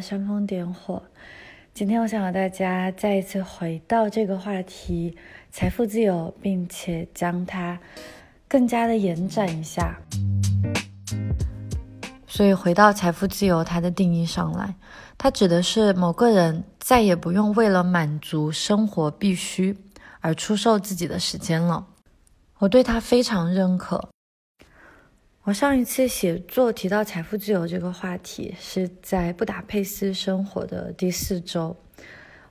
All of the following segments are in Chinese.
煽风点火。今天我想和大家再一次回到这个话题——财富自由，并且将它更加的延展一下。所以，回到财富自由它的定义上来，它指的是某个人再也不用为了满足生活必须而出售自己的时间了。我对它非常认可。我上一次写作提到财富自由这个话题，是在布达佩斯生活的第四周。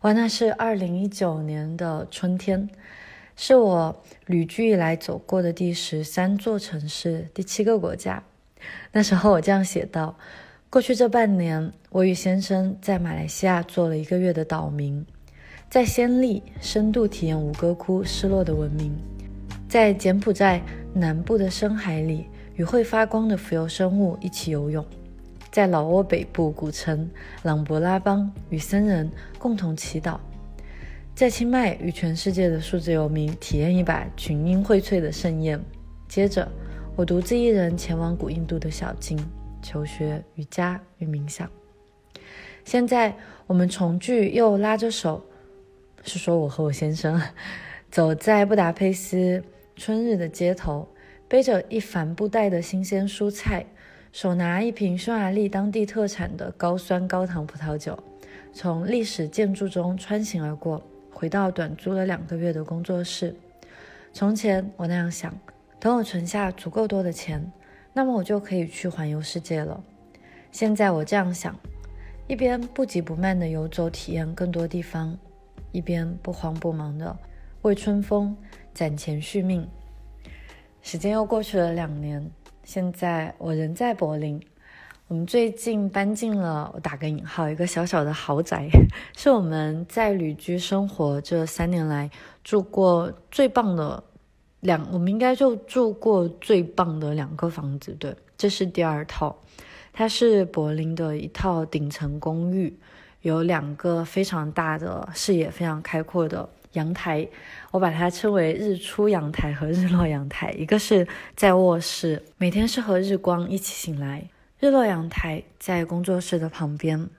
哇，那是二零一九年的春天，是我旅居以来走过的第十三座城市，第七个国家。那时候我这样写道：过去这半年，我与先生在马来西亚做了一个月的岛民，在暹粒深度体验吴哥窟失落的文明，在柬埔寨南部的深海里。与会发光的浮游生物一起游泳，在老挝北部古城朗勃拉邦与僧人共同祈祷，在清迈与全世界的数字游民体验一把群英荟萃的盛宴。接着，我独自一人前往古印度的小径，求学瑜伽与冥想。现在，我们重聚，又拉着手，是说我和我先生 走在布达佩斯春日的街头。背着一帆布袋的新鲜蔬菜，手拿一瓶匈牙利当地特产的高酸高糖葡萄酒，从历史建筑中穿行而过，回到短租了两个月的工作室。从前我那样想：等我存下足够多的钱，那么我就可以去环游世界了。现在我这样想：一边不急不慢地游走体验更多地方，一边不慌不忙地为春风攒钱续命。时间又过去了两年，现在我人在柏林。我们最近搬进了，我打个引号，一个小小的豪宅，是我们在旅居生活这三年来住过最棒的两，我们应该就住过最棒的两个房子。对，这是第二套，它是柏林的一套顶层公寓，有两个非常大的视野非常开阔的。阳台，我把它称为日出阳台和日落阳台。一个是在卧室，每天是和日光一起醒来；日落阳台在工作室的旁边，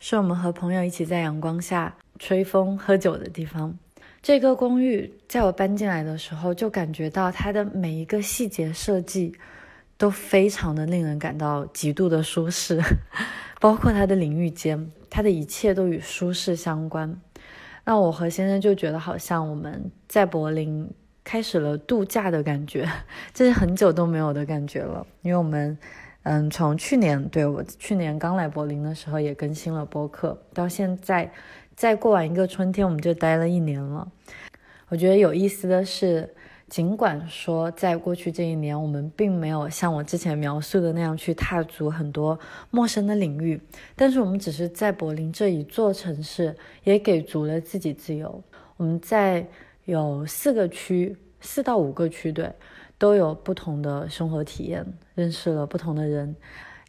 是我们和朋友一起在阳光下吹风喝酒的地方。这个公寓在我搬进来的时候，就感觉到它的每一个细节设计都非常的令人感到极度的舒适，包括它的淋浴间，它的一切都与舒适相关。那我和先生就觉得好像我们在柏林开始了度假的感觉，这是很久都没有的感觉了。因为我们，嗯，从去年对我去年刚来柏林的时候也更新了播客，到现在再过完一个春天，我们就待了一年了。我觉得有意思的是。尽管说，在过去这一年，我们并没有像我之前描述的那样去踏足很多陌生的领域，但是我们只是在柏林这一座城市，也给足了自己自由。我们在有四个区，四到五个区，对，都有不同的生活体验，认识了不同的人。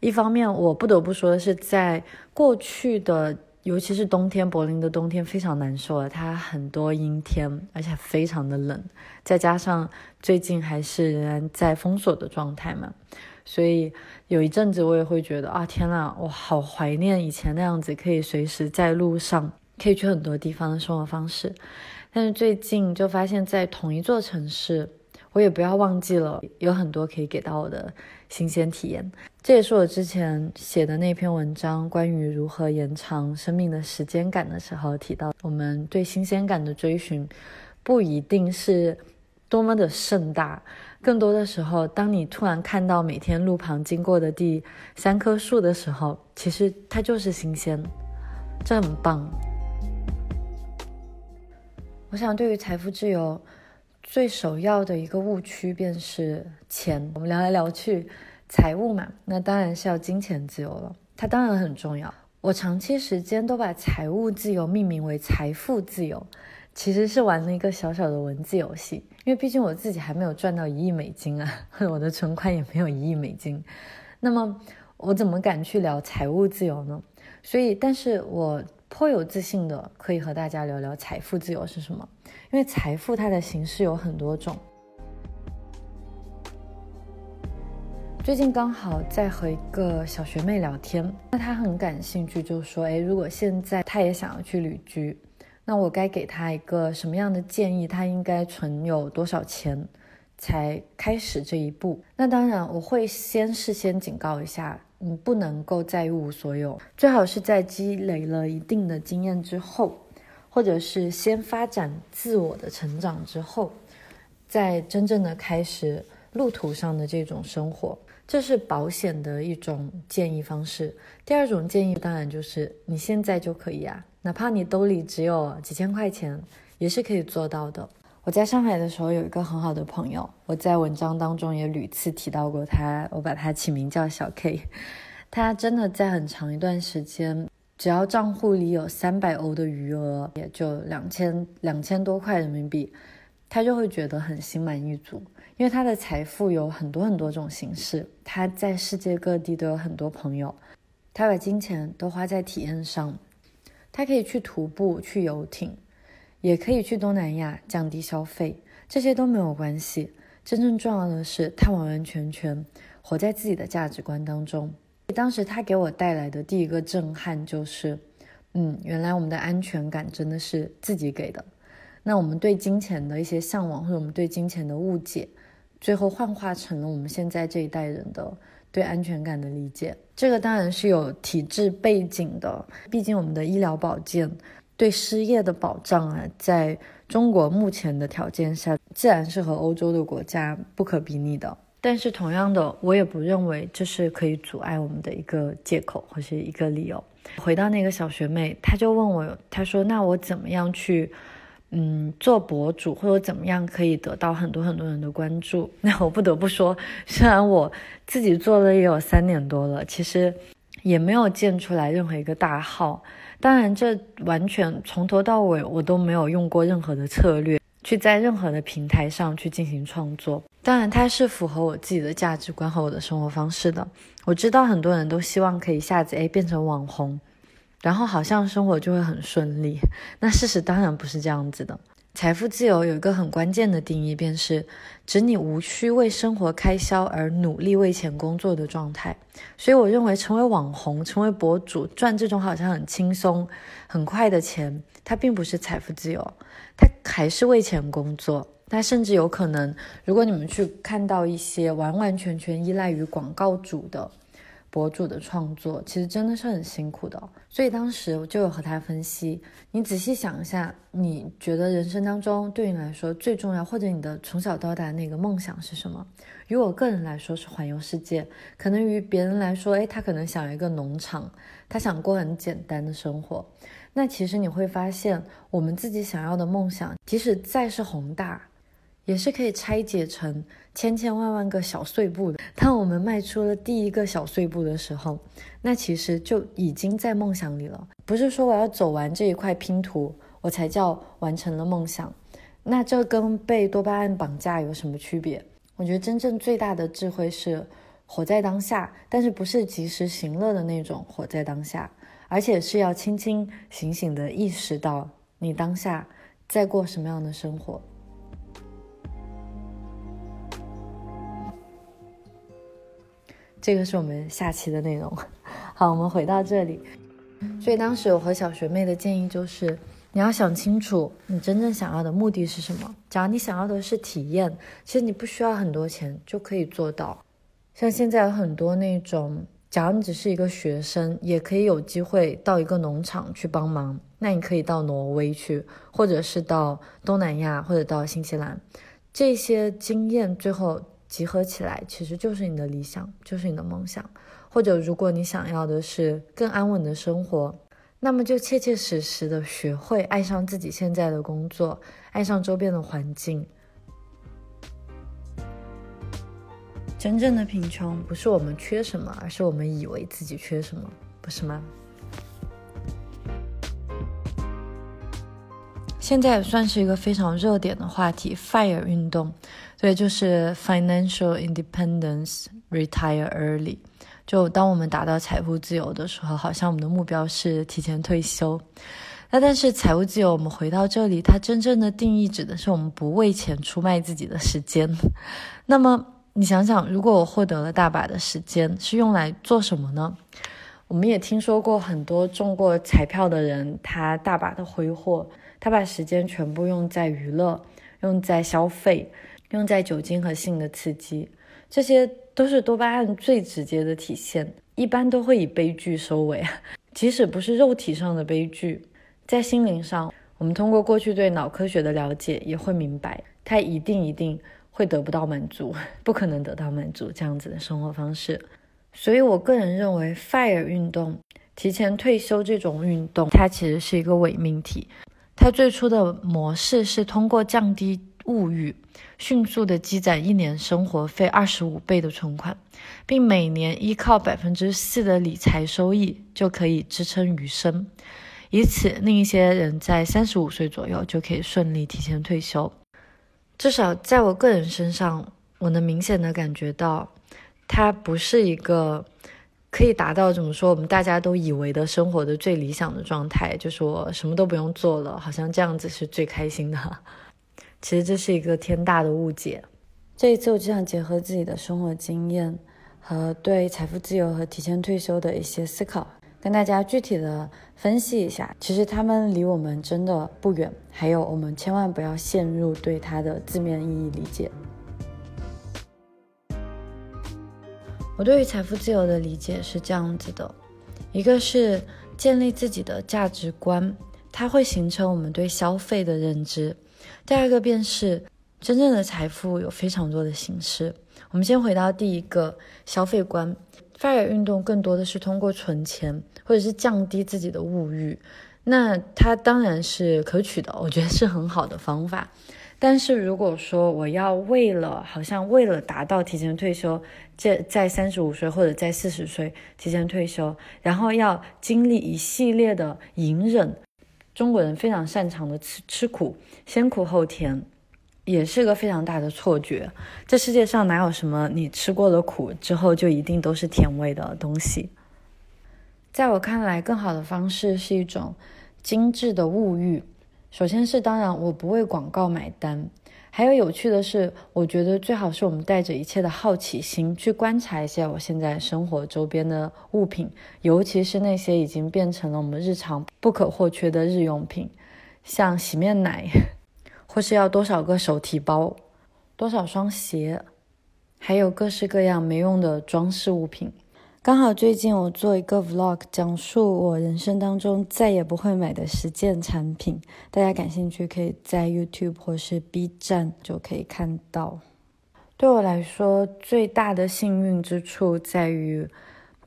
一方面，我不得不说的是，在过去的。尤其是冬天，柏林的冬天非常难受啊，它很多阴天，而且非常的冷，再加上最近还是仍然在封锁的状态嘛，所以有一阵子我也会觉得啊，天呐，我好怀念以前那样子，可以随时在路上，可以去很多地方的生活方式。但是最近就发现，在同一座城市。我也不要忘记了，有很多可以给到我的新鲜体验。这也是我之前写的那篇文章，关于如何延长生命的时间感的时候提到，我们对新鲜感的追寻，不一定是多么的盛大，更多的时候，当你突然看到每天路旁经过的第三棵树的时候，其实它就是新鲜，这很棒。我想，对于财富自由。最首要的一个误区便是钱。我们聊来聊去，财务嘛，那当然是要金钱自由了。它当然很重要。我长期时间都把财务自由命名为财富自由，其实是玩了一个小小的文字游戏。因为毕竟我自己还没有赚到一亿美金啊，我的存款也没有一亿美金。那么我怎么敢去聊财务自由呢？所以，但是我。颇有自信的可以和大家聊聊财富自由是什么，因为财富它的形式有很多种。最近刚好在和一个小学妹聊天，那她很感兴趣，就说：“哎，如果现在她也想要去旅居，那我该给她一个什么样的建议？她应该存有多少钱才开始这一步？”那当然，我会先事先警告一下，你不能够再一无所有，最好是在积累了一定的经验之后，或者是先发展自我的成长之后，再真正的开始路途上的这种生活。这是保险的一种建议方式。第二种建议当然就是你现在就可以啊，哪怕你兜里只有几千块钱，也是可以做到的。我在上海的时候有一个很好的朋友，我在文章当中也屡次提到过他，我把他起名叫小 K。他真的在很长一段时间，只要账户里有三百欧的余额，也就两千两千多块人民币，他就会觉得很心满意足。因为他的财富有很多很多种形式，他在世界各地都有很多朋友，他把金钱都花在体验上，他可以去徒步、去游艇，也可以去东南亚降低消费，这些都没有关系。真正重要的是，他完完全全活在自己的价值观当中。当时他给我带来的第一个震撼就是，嗯，原来我们的安全感真的是自己给的。那我们对金钱的一些向往，或者我们对金钱的误解。最后幻化成了我们现在这一代人的对安全感的理解，这个当然是有体制背景的。毕竟我们的医疗保健对失业的保障啊，在中国目前的条件下，自然是和欧洲的国家不可比拟的。但是同样的，我也不认为这是可以阻碍我们的一个借口或是一个理由。回到那个小学妹，她就问我，她说：“那我怎么样去？”嗯，做博主或者怎么样可以得到很多很多人的关注？那我不得不说，虽然我自己做了也有三年多了，其实也没有建出来任何一个大号。当然，这完全从头到尾我都没有用过任何的策略 去在任何的平台上去进行创作。当然，它是符合我自己的价值观和我的生活方式的。我知道很多人都希望可以一下子诶变成网红。然后好像生活就会很顺利，那事实当然不是这样子的。财富自由有一个很关键的定义，便是指你无需为生活开销而努力为钱工作的状态。所以我认为，成为网红、成为博主、赚这种好像很轻松、很快的钱，它并不是财富自由，它还是为钱工作。它甚至有可能，如果你们去看到一些完完全全依赖于广告主的。博主的创作其实真的是很辛苦的，所以当时我就有和他分析。你仔细想一下，你觉得人生当中对你来说最重要，或者你的从小到大那个梦想是什么？于我个人来说是环游世界，可能于别人来说，诶，他可能想要一个农场，他想过很简单的生活。那其实你会发现，我们自己想要的梦想，即使再是宏大。也是可以拆解成千千万万个小碎步的。当我们迈出了第一个小碎步的时候，那其实就已经在梦想里了。不是说我要走完这一块拼图，我才叫完成了梦想。那这跟被多巴胺绑架有什么区别？我觉得真正最大的智慧是活在当下，但是不是及时行乐的那种活在当下，而且是要清清醒醒的意识到你当下在过什么样的生活。这个是我们下期的内容。好，我们回到这里。所以当时我和小学妹的建议就是，你要想清楚你真正想要的目的是什么。假如你想要的是体验，其实你不需要很多钱就可以做到。像现在有很多那种，假如你只是一个学生，也可以有机会到一个农场去帮忙。那你可以到挪威去，或者是到东南亚，或者到新西兰。这些经验最后。集合起来，其实就是你的理想，就是你的梦想。或者，如果你想要的是更安稳的生活，那么就切切实实的学会爱上自己现在的工作，爱上周边的环境。真正的贫穷不是我们缺什么，而是我们以为自己缺什么，不是吗？现在也算是一个非常热点的话题，FIRE 运动。对，就是 financial independence, retire early。就当我们达到财富自由的时候，好像我们的目标是提前退休。那但是财务自由，我们回到这里，它真正的定义指的是我们不为钱出卖自己的时间。那么你想想，如果我获得了大把的时间，是用来做什么呢？我们也听说过很多中过彩票的人，他大把的挥霍，他把时间全部用在娱乐，用在消费，用在酒精和性的刺激，这些都是多巴胺最直接的体现，一般都会以悲剧收尾。即使不是肉体上的悲剧，在心灵上，我们通过过去对脑科学的了解，也会明白，他一定一定会得不到满足，不可能得到满足这样子的生活方式。所以，我个人认为，FIRE 运动、提前退休这种运动，它其实是一个伪命题。它最初的模式是通过降低物欲，迅速的积攒一年生活费二十五倍的存款，并每年依靠百分之四的理财收益就可以支撑余生，以此另一些人在三十五岁左右就可以顺利提前退休。至少在我个人身上，我能明显的感觉到。它不是一个可以达到怎么说我们大家都以为的生活的最理想的状态，就是我什么都不用做了，好像这样子是最开心的。其实这是一个天大的误解。这一次我就想结合自己的生活经验和对财富自由和提前退休的一些思考，跟大家具体的分析一下。其实他们离我们真的不远，还有我们千万不要陷入对它的字面意义理解。我对于财富自由的理解是这样子的：一个是建立自己的价值观，它会形成我们对消费的认知；第二个便是真正的财富有非常多的形式。我们先回到第一个消费观，FIRE 运动更多的是通过存钱或者是降低自己的物欲，那它当然是可取的，我觉得是很好的方法。但是如果说我要为了好像为了达到提前退休，这在三十五岁或者在四十岁提前退休，然后要经历一系列的隐忍，中国人非常擅长的吃吃苦，先苦后甜，也是个非常大的错觉。这世界上哪有什么你吃过了苦之后就一定都是甜味的东西？在我看来，更好的方式是一种精致的物欲。首先是，当然我不为广告买单。还有有趣的是，我觉得最好是我们带着一切的好奇心去观察一下我现在生活周边的物品，尤其是那些已经变成了我们日常不可或缺的日用品，像洗面奶，或是要多少个手提包，多少双鞋，还有各式各样没用的装饰物品。刚好最近我做一个 vlog，讲述我人生当中再也不会买的十件产品，大家感兴趣可以在 YouTube 或是 B 站就可以看到。对我来说，最大的幸运之处在于，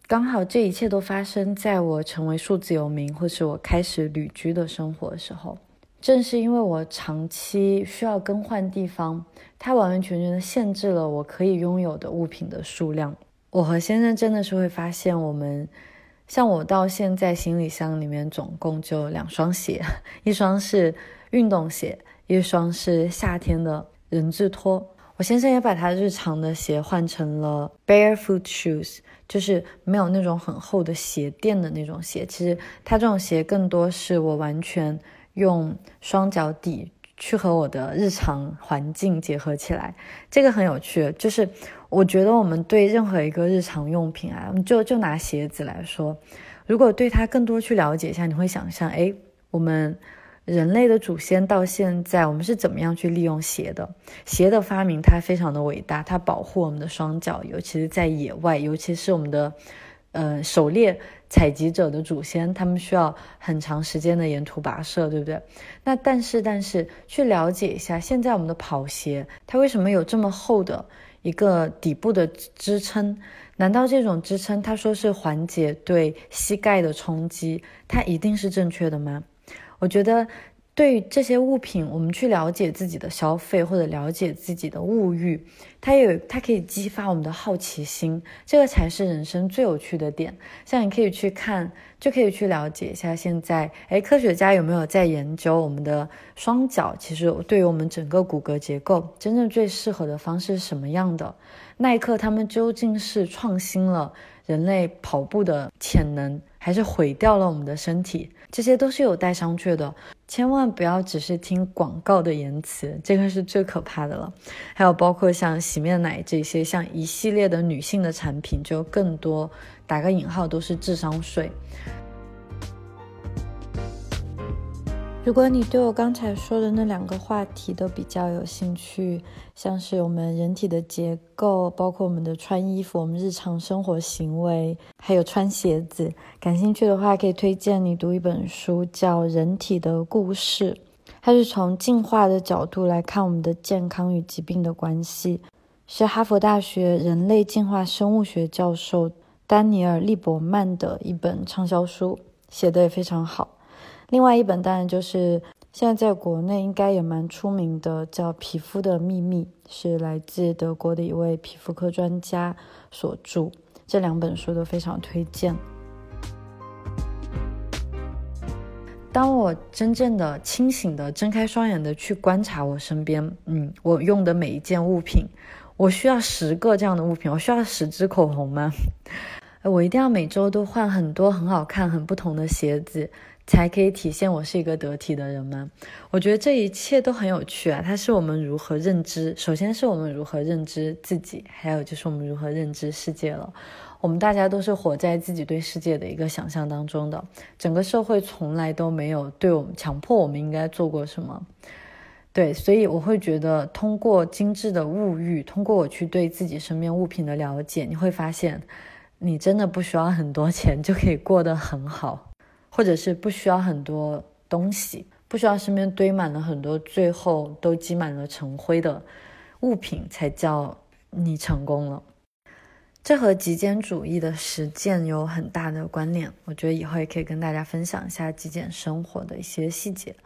刚好这一切都发生在我成为数字游民，或是我开始旅居的生活时候。正是因为我长期需要更换地方，它完完全全的限制了我可以拥有的物品的数量。我和先生真的是会发现，我们像我到现在行李箱里面总共就两双鞋，一双是运动鞋，一双是夏天的人字拖。我先生也把他日常的鞋换成了 barefoot shoes，就是没有那种很厚的鞋垫的那种鞋。其实他这种鞋更多是我完全用双脚底。去和我的日常环境结合起来，这个很有趣。就是我觉得我们对任何一个日常用品啊，就就拿鞋子来说，如果对它更多去了解一下，你会想象，哎，我们人类的祖先到现在，我们是怎么样去利用鞋的？鞋的发明它非常的伟大，它保护我们的双脚，尤其是在野外，尤其是我们的。呃，狩猎采集者的祖先，他们需要很长时间的沿途跋涉，对不对？那但是，但是去了解一下，现在我们的跑鞋，它为什么有这么厚的一个底部的支撑？难道这种支撑，它说是缓解对膝盖的冲击，它一定是正确的吗？我觉得。对于这些物品，我们去了解自己的消费或者了解自己的物欲，它有它可以激发我们的好奇心，这个才是人生最有趣的点。像你可以去看，就可以去了解一下现在，哎，科学家有没有在研究我们的双脚？其实对于我们整个骨骼结构，真正最适合的方式是什么样的？耐克他们究竟是创新了人类跑步的潜能？还是毁掉了我们的身体？这些都是有带商榷的。千万不要只是听广告的言辞，这个是最可怕的了。还有包括像洗面奶这些，像一系列的女性的产品，就更多打个引号都是智商税。如果你对我刚才说的那两个话题都比较有兴趣，像是我们人体的结构，包括我们的穿衣服、我们日常生活行为，还有穿鞋子，感兴趣的话，可以推荐你读一本书，叫《人体的故事》，它是从进化的角度来看我们的健康与疾病的关系，是哈佛大学人类进化生物学教授丹尼尔·利伯曼的一本畅销书，写的也非常好。另外一本当然就是现在在国内应该也蛮出名的，叫《皮肤的秘密》，是来自德国的一位皮肤科专家所著。这两本书都非常推荐。当我真正的清醒的睁开双眼的去观察我身边，嗯，我用的每一件物品，我需要十个这样的物品，我需要十支口红吗？我一定要每周都换很多很好看、很不同的鞋子。才可以体现我是一个得体的人吗？我觉得这一切都很有趣啊！它是我们如何认知，首先是我们如何认知自己，还有就是我们如何认知世界了。我们大家都是活在自己对世界的一个想象当中的，整个社会从来都没有对我们强迫我们应该做过什么。对，所以我会觉得，通过精致的物欲，通过我去对自己身边物品的了解，你会发现，你真的不需要很多钱就可以过得很好。或者是不需要很多东西，不需要身边堆满了很多，最后都积满了尘灰的物品，才叫你成功了。这和极简主义的实践有很大的关联。我觉得以后也可以跟大家分享一下极简生活的一些细节。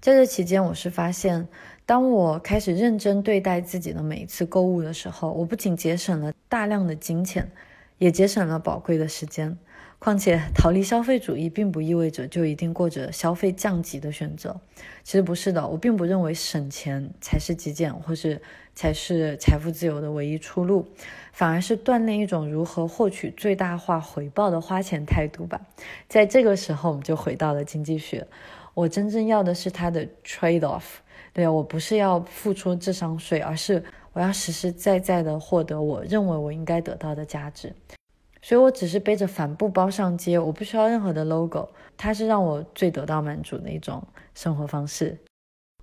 在这期间，我是发现，当我开始认真对待自己的每一次购物的时候，我不仅节省了大量的金钱，也节省了宝贵的时间。况且，逃离消费主义并不意味着就一定过着消费降级的选择。其实不是的，我并不认为省钱才是极简，或是才是财富自由的唯一出路，反而是锻炼一种如何获取最大化回报的花钱态度吧。在这个时候，我们就回到了经济学。我真正要的是它的 trade off。对我不是要付出智商税，而是我要实实在在的获得我认为我应该得到的价值。所以，我只是背着帆布包上街，我不需要任何的 logo，它是让我最得到满足的一种生活方式。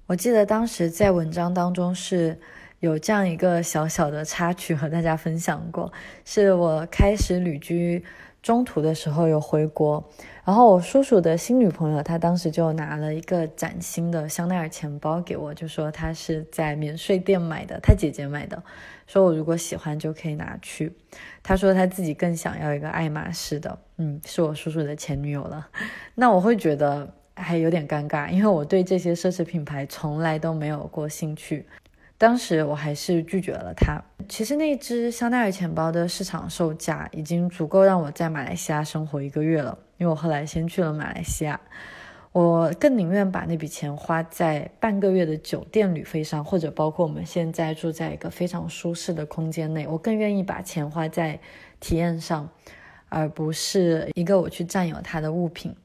我记得当时在文章当中是有这样一个小小的插曲和大家分享过，是我开始旅居。中途的时候有回国，然后我叔叔的新女朋友，她当时就拿了一个崭新的香奈儿钱包给我，就说她是在免税店买的，她姐姐买的，说我如果喜欢就可以拿去。她说她自己更想要一个爱马仕的，嗯，是我叔叔的前女友了。那我会觉得还有点尴尬，因为我对这些奢侈品牌从来都没有过兴趣。当时我还是拒绝了他。其实那只香奈儿钱包的市场售价已经足够让我在马来西亚生活一个月了，因为我后来先去了马来西亚。我更宁愿把那笔钱花在半个月的酒店旅费上，或者包括我们现在住在一个非常舒适的空间内，我更愿意把钱花在体验上，而不是一个我去占有它的物品。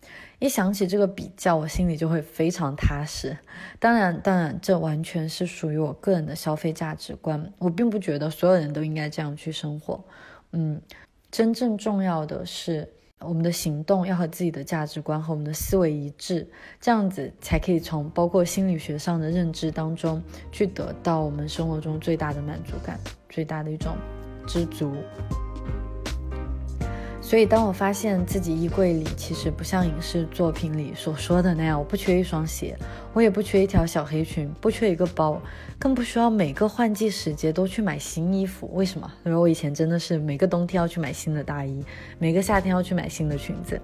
一想起这个比较，我心里就会非常踏实。当然，当然，这完全是属于我个人的消费价值观。我并不觉得所有人都应该这样去生活。嗯，真正重要的是，我们的行动要和自己的价值观和我们的思维一致，这样子才可以从包括心理学上的认知当中去得到我们生活中最大的满足感，最大的一种知足。所以，当我发现自己衣柜里其实不像影视作品里所说的那样，我不缺一双鞋，我也不缺一条小黑裙，不缺一个包，更不需要每个换季时节都去买新衣服。为什么？因为我以前真的是每个冬天要去买新的大衣，每个夏天要去买新的裙子。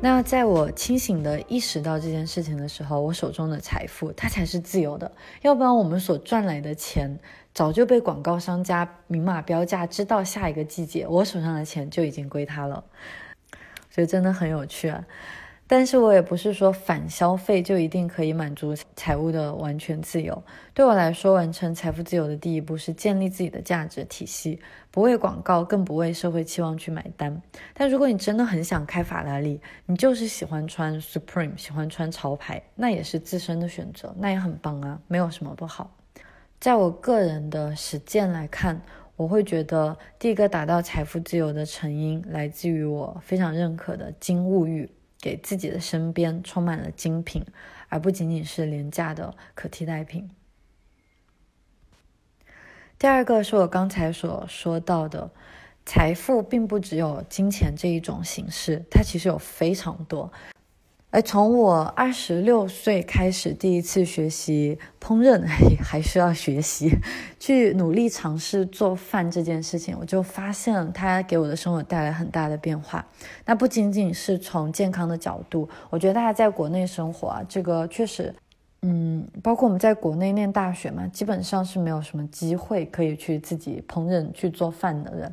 那在我清醒的意识到这件事情的时候，我手中的财富它才是自由的，要不然我们所赚来的钱。早就被广告商家明码标价，知道下一个季节我手上的钱就已经归他了，所以真的很有趣啊。但是我也不是说反消费就一定可以满足财务的完全自由。对我来说，完成财富自由的第一步是建立自己的价值体系，不为广告，更不为社会期望去买单。但如果你真的很想开法拉利，你就是喜欢穿 Supreme，喜欢穿潮牌，那也是自身的选择，那也很棒啊，没有什么不好。在我个人的实践来看，我会觉得第一个达到财富自由的成因，来自于我非常认可的金物欲。给自己的身边充满了精品，而不仅仅是廉价的可替代品。第二个是我刚才所说到的，财富并不只有金钱这一种形式，它其实有非常多。而从我二十六岁开始第一次学习烹饪，还需要学习，去努力尝试做饭这件事情，我就发现它给我的生活带来很大的变化。那不仅仅是从健康的角度，我觉得大家在国内生活啊，这个确实，嗯，包括我们在国内念大学嘛，基本上是没有什么机会可以去自己烹饪去做饭的人。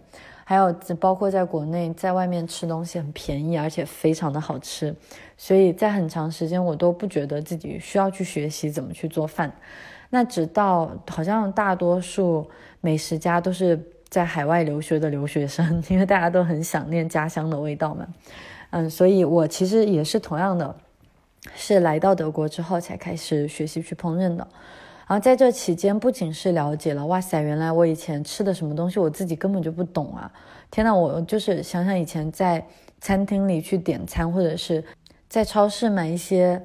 还有，包括在国内，在外面吃东西很便宜，而且非常的好吃，所以在很长时间我都不觉得自己需要去学习怎么去做饭。那直到好像大多数美食家都是在海外留学的留学生，因为大家都很想念家乡的味道嘛。嗯，所以我其实也是同样的，是来到德国之后才开始学习去烹饪的。然后在这期间，不仅是了解了，哇塞，原来我以前吃的什么东西我自己根本就不懂啊！天呐，我就是想想以前在餐厅里去点餐，或者是在超市买一些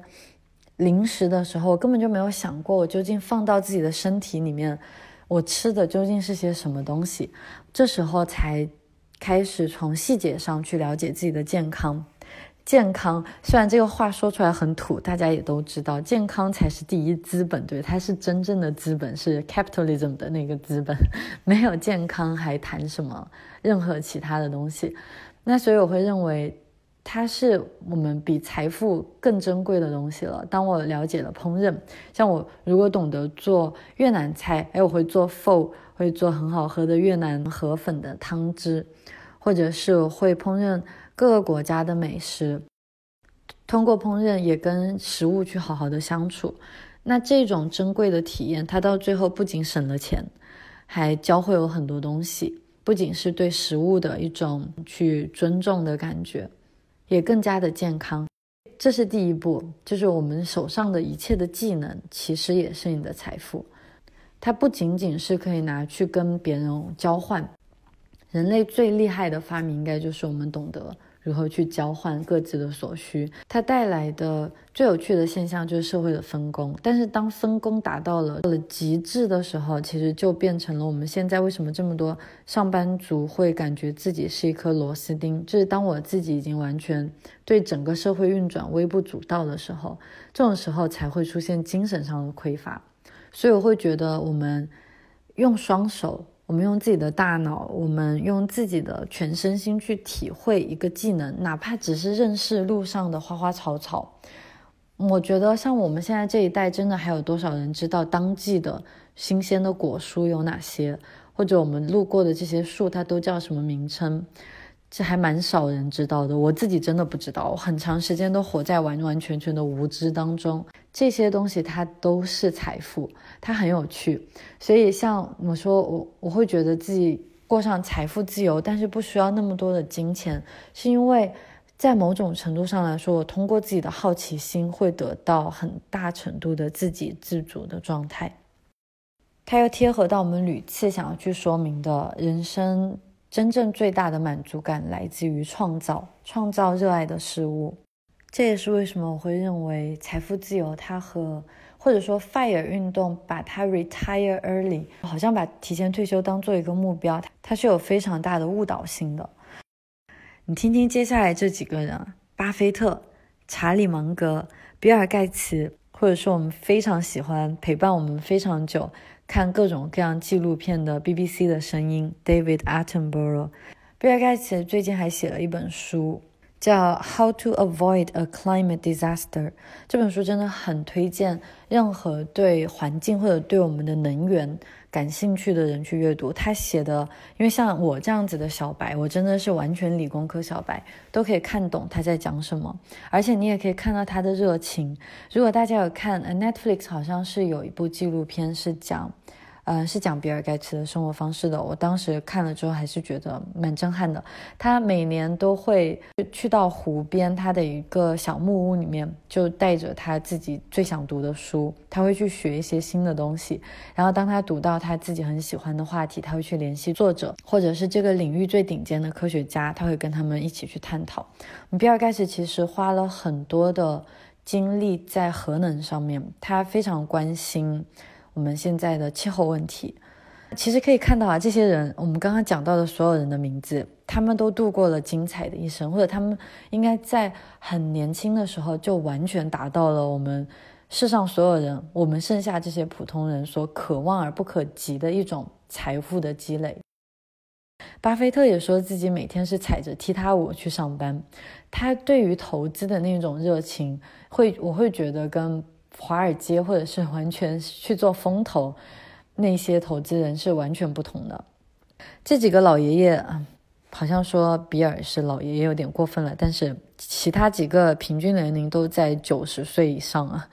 零食的时候，我根本就没有想过我究竟放到自己的身体里面，我吃的究竟是些什么东西。这时候才开始从细节上去了解自己的健康。健康虽然这个话说出来很土，大家也都知道，健康才是第一资本，对，它是真正的资本，是 capitalism 的那个资本。没有健康还谈什么任何其他的东西？那所以我会认为，它是我们比财富更珍贵的东西了。当我了解了烹饪，像我如果懂得做越南菜，哎，我会做 pho，会做很好喝的越南河粉的汤汁，或者是会烹饪。各个国家的美食，通过烹饪也跟食物去好好的相处。那这种珍贵的体验，它到最后不仅省了钱，还教会我很多东西。不仅是对食物的一种去尊重的感觉，也更加的健康。这是第一步，就是我们手上的一切的技能，其实也是你的财富。它不仅仅是可以拿去跟别人交换。人类最厉害的发明，应该就是我们懂得如何去交换各自的所需。它带来的最有趣的现象就是社会的分工。但是当分工达到了了极致的时候，其实就变成了我们现在为什么这么多上班族会感觉自己是一颗螺丝钉？就是当我自己已经完全对整个社会运转微不足道的时候，这种时候才会出现精神上的匮乏。所以我会觉得，我们用双手。我们用自己的大脑，我们用自己的全身心去体会一个技能，哪怕只是认识路上的花花草草。我觉得像我们现在这一代，真的还有多少人知道当季的新鲜的果蔬有哪些，或者我们路过的这些树，它都叫什么名称？这还蛮少人知道的，我自己真的不知道，我很长时间都活在完完全全的无知当中。这些东西它都是财富，它很有趣。所以像我说，我我会觉得自己过上财富自由，但是不需要那么多的金钱，是因为在某种程度上来说，我通过自己的好奇心会得到很大程度的自给自足的状态。它又贴合到我们屡次想要去说明的人生。真正最大的满足感来自于创造，创造热爱的事物。这也是为什么我会认为财富自由，它和或者说 FIRE 运动把它 retire early，好像把提前退休当做一个目标，它是有非常大的误导性的。你听听接下来这几个人：巴菲特、查理芒格、比尔盖茨，或者说我们非常喜欢陪伴我们非常久。看各种各样纪录片的 BBC 的声音，David Attenborough，比尔盖茨最近还写了一本书，叫《How to Avoid a Climate Disaster》。这本书真的很推荐任何对环境或者对我们的能源感兴趣的人去阅读。他写的，因为像我这样子的小白，我真的是完全理工科小白，都可以看懂他在讲什么，而且你也可以看到他的热情。如果大家有看，Netflix 好像是有一部纪录片是讲。呃，是讲比尔盖茨的生活方式的。我当时看了之后，还是觉得蛮震撼的。他每年都会去到湖边，他的一个小木屋里面，就带着他自己最想读的书，他会去学一些新的东西。然后当他读到他自己很喜欢的话题，他会去联系作者，或者是这个领域最顶尖的科学家，他会跟他们一起去探讨。比尔盖茨其实花了很多的精力在核能上面，他非常关心。我们现在的气候问题，其实可以看到啊，这些人，我们刚刚讲到的所有人的名字，他们都度过了精彩的一生，或者他们应该在很年轻的时候就完全达到了我们世上所有人，我们剩下这些普通人所渴望而不可及的一种财富的积累。巴菲特也说自己每天是踩着踢踏舞去上班，他对于投资的那种热情，会我会觉得跟。华尔街或者是完全去做风投，那些投资人是完全不同的。这几个老爷爷，好像说比尔是老爷爷有点过分了，但是其他几个平均年龄都在九十岁以上啊，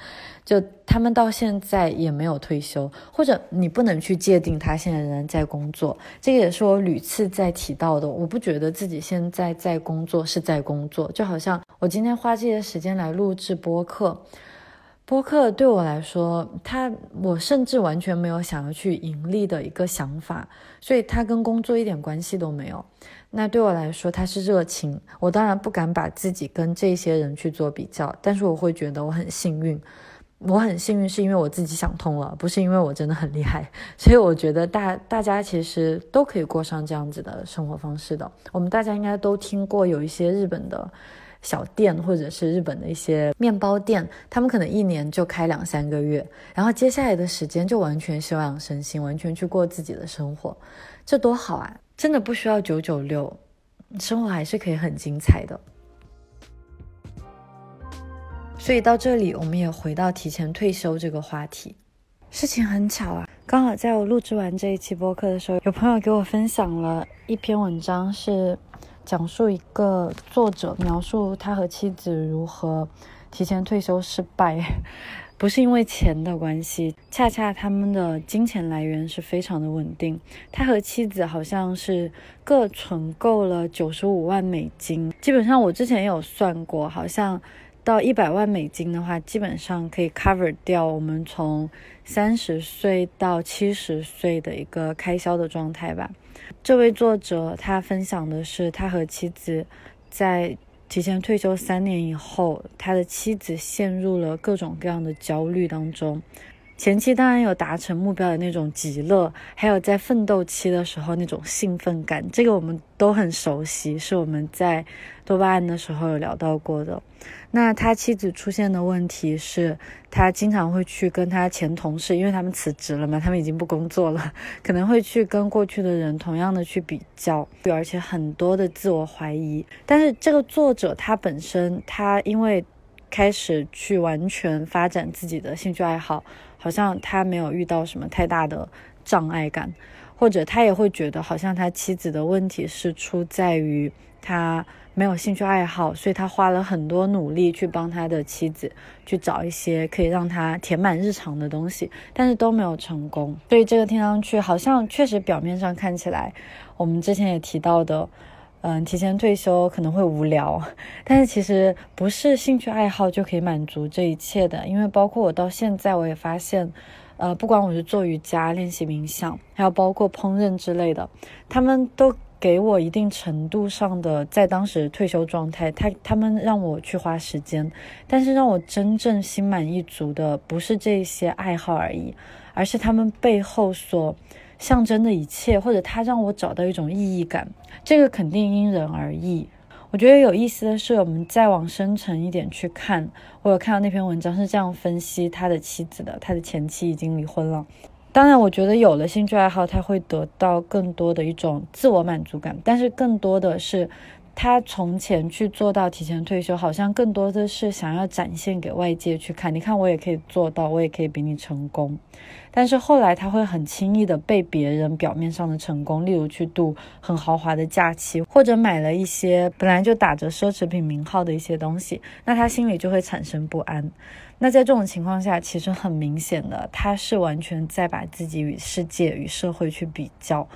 就他们到现在也没有退休，或者你不能去界定他现在仍然在工作。这个也是我屡次在提到的，我不觉得自己现在在工作是在工作，就好像我今天花这些时间来录制播客。播客对我来说，它我甚至完全没有想要去盈利的一个想法，所以它跟工作一点关系都没有。那对我来说，它是热情。我当然不敢把自己跟这些人去做比较，但是我会觉得我很幸运。我很幸运是因为我自己想通了，不是因为我真的很厉害。所以我觉得大大家其实都可以过上这样子的生活方式的。我们大家应该都听过有一些日本的。小店或者是日本的一些面包店，他们可能一年就开两三个月，然后接下来的时间就完全休养生息，完全去过自己的生活，这多好啊！真的不需要九九六，生活还是可以很精彩的。所以到这里，我们也回到提前退休这个话题。事情很巧啊，刚好在我录制完这一期播客的时候，有朋友给我分享了一篇文章，是。讲述一个作者描述他和妻子如何提前退休失败，不是因为钱的关系，恰恰他们的金钱来源是非常的稳定。他和妻子好像是各存够了九十五万美金，基本上我之前有算过，好像到一百万美金的话，基本上可以 cover 掉我们从三十岁到七十岁的一个开销的状态吧。这位作者他分享的是他和妻子在提前退休三年以后，他的妻子陷入了各种各样的焦虑当中。前期当然有达成目标的那种极乐，还有在奋斗期的时候那种兴奋感，这个我们都很熟悉，是我们在多巴胺的时候有聊到过的。那他妻子出现的问题是，他经常会去跟他前同事，因为他们辞职了嘛，他们已经不工作了，可能会去跟过去的人同样的去比较，而且很多的自我怀疑。但是这个作者他本身，他因为开始去完全发展自己的兴趣爱好。好像他没有遇到什么太大的障碍感，或者他也会觉得好像他妻子的问题是出在于他没有兴趣爱好，所以他花了很多努力去帮他的妻子去找一些可以让他填满日常的东西，但是都没有成功。所以这个听上去好像确实表面上看起来，我们之前也提到的。嗯，提前退休可能会无聊，但是其实不是兴趣爱好就可以满足这一切的。因为包括我到现在，我也发现，呃，不管我是做瑜伽、练习冥想，还有包括烹饪之类的，他们都给我一定程度上的在当时退休状态。他他们让我去花时间，但是让我真正心满意足的不是这些爱好而已，而是他们背后所。象征的一切，或者他让我找到一种意义感，这个肯定因人而异。我觉得有意思的是，我们再往深层一点去看，我有看到那篇文章是这样分析他的妻子的，他的前妻已经离婚了。当然，我觉得有了兴趣爱好，他会得到更多的一种自我满足感，但是更多的是他从前去做到提前退休，好像更多的是想要展现给外界去看。你看，我也可以做到，我也可以比你成功。但是后来他会很轻易的被别人表面上的成功，例如去度很豪华的假期，或者买了一些本来就打着奢侈品名号的一些东西，那他心里就会产生不安。那在这种情况下，其实很明显的，他是完全在把自己与世界、与社会去比较。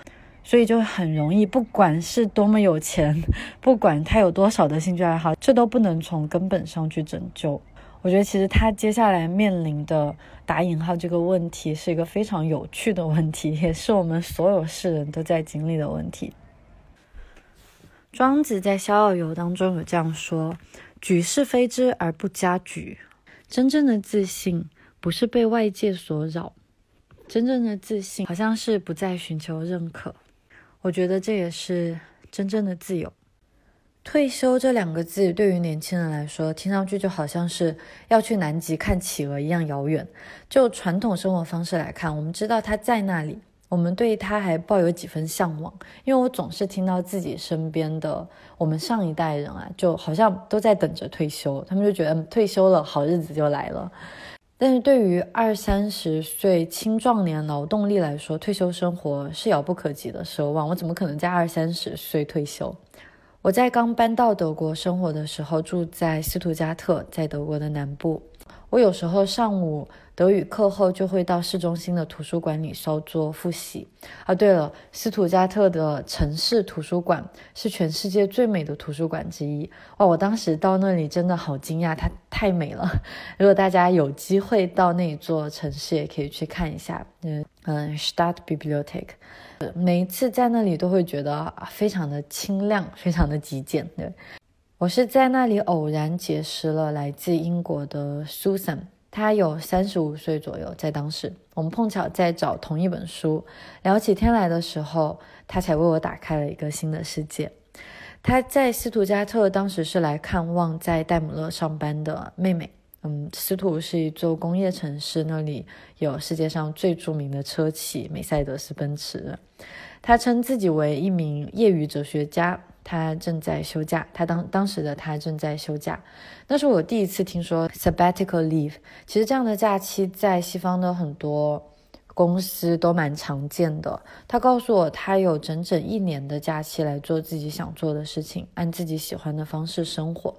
所以就很容易，不管是多么有钱，不管他有多少的兴趣爱好，这都不能从根本上去拯救。我觉得其实他接下来面临的打引号这个问题是一个非常有趣的问题，也是我们所有世人都在经历的问题。庄子在《逍遥游》当中有这样说：“举是非之而不加举。”真正的自信不是被外界所扰，真正的自信好像是不再寻求认可。我觉得这也是真正的自由。退休这两个字对于年轻人来说，听上去就好像是要去南极看企鹅一样遥远。就传统生活方式来看，我们知道它在那里，我们对它还抱有几分向往。因为我总是听到自己身边的我们上一代人啊，就好像都在等着退休，他们就觉得退休了，好日子就来了。但是对于二三十岁青壮年劳动力来说，退休生活是遥不可及的奢望。我怎么可能在二三十岁退休？我在刚搬到德国生活的时候，住在斯图加特，在德国的南部。我有时候上午。德语课后就会到市中心的图书馆里稍作复习。啊，对了，斯图加特的城市图书馆是全世界最美的图书馆之一。哇，我当时到那里真的好惊讶，它太美了。如果大家有机会到那一座城市，也可以去看一下。嗯嗯，Stadtbibliothek，每一次在那里都会觉得非常的清亮，非常的极简。对，我是在那里偶然结识了来自英国的 Susan。他有三十五岁左右，在当时，我们碰巧在找同一本书，聊起天来的时候，他才为我打开了一个新的世界。他在斯图加特，当时是来看望在戴姆勒上班的妹妹。嗯，斯图是一座工业城市，那里有世界上最著名的车企梅赛德斯奔驰。他称自己为一名业余哲学家。他正在休假，他当当时的他正在休假，那是我第一次听说 sabbatical leave。其实这样的假期在西方的很多公司都蛮常见的。他告诉我，他有整整一年的假期来做自己想做的事情，按自己喜欢的方式生活。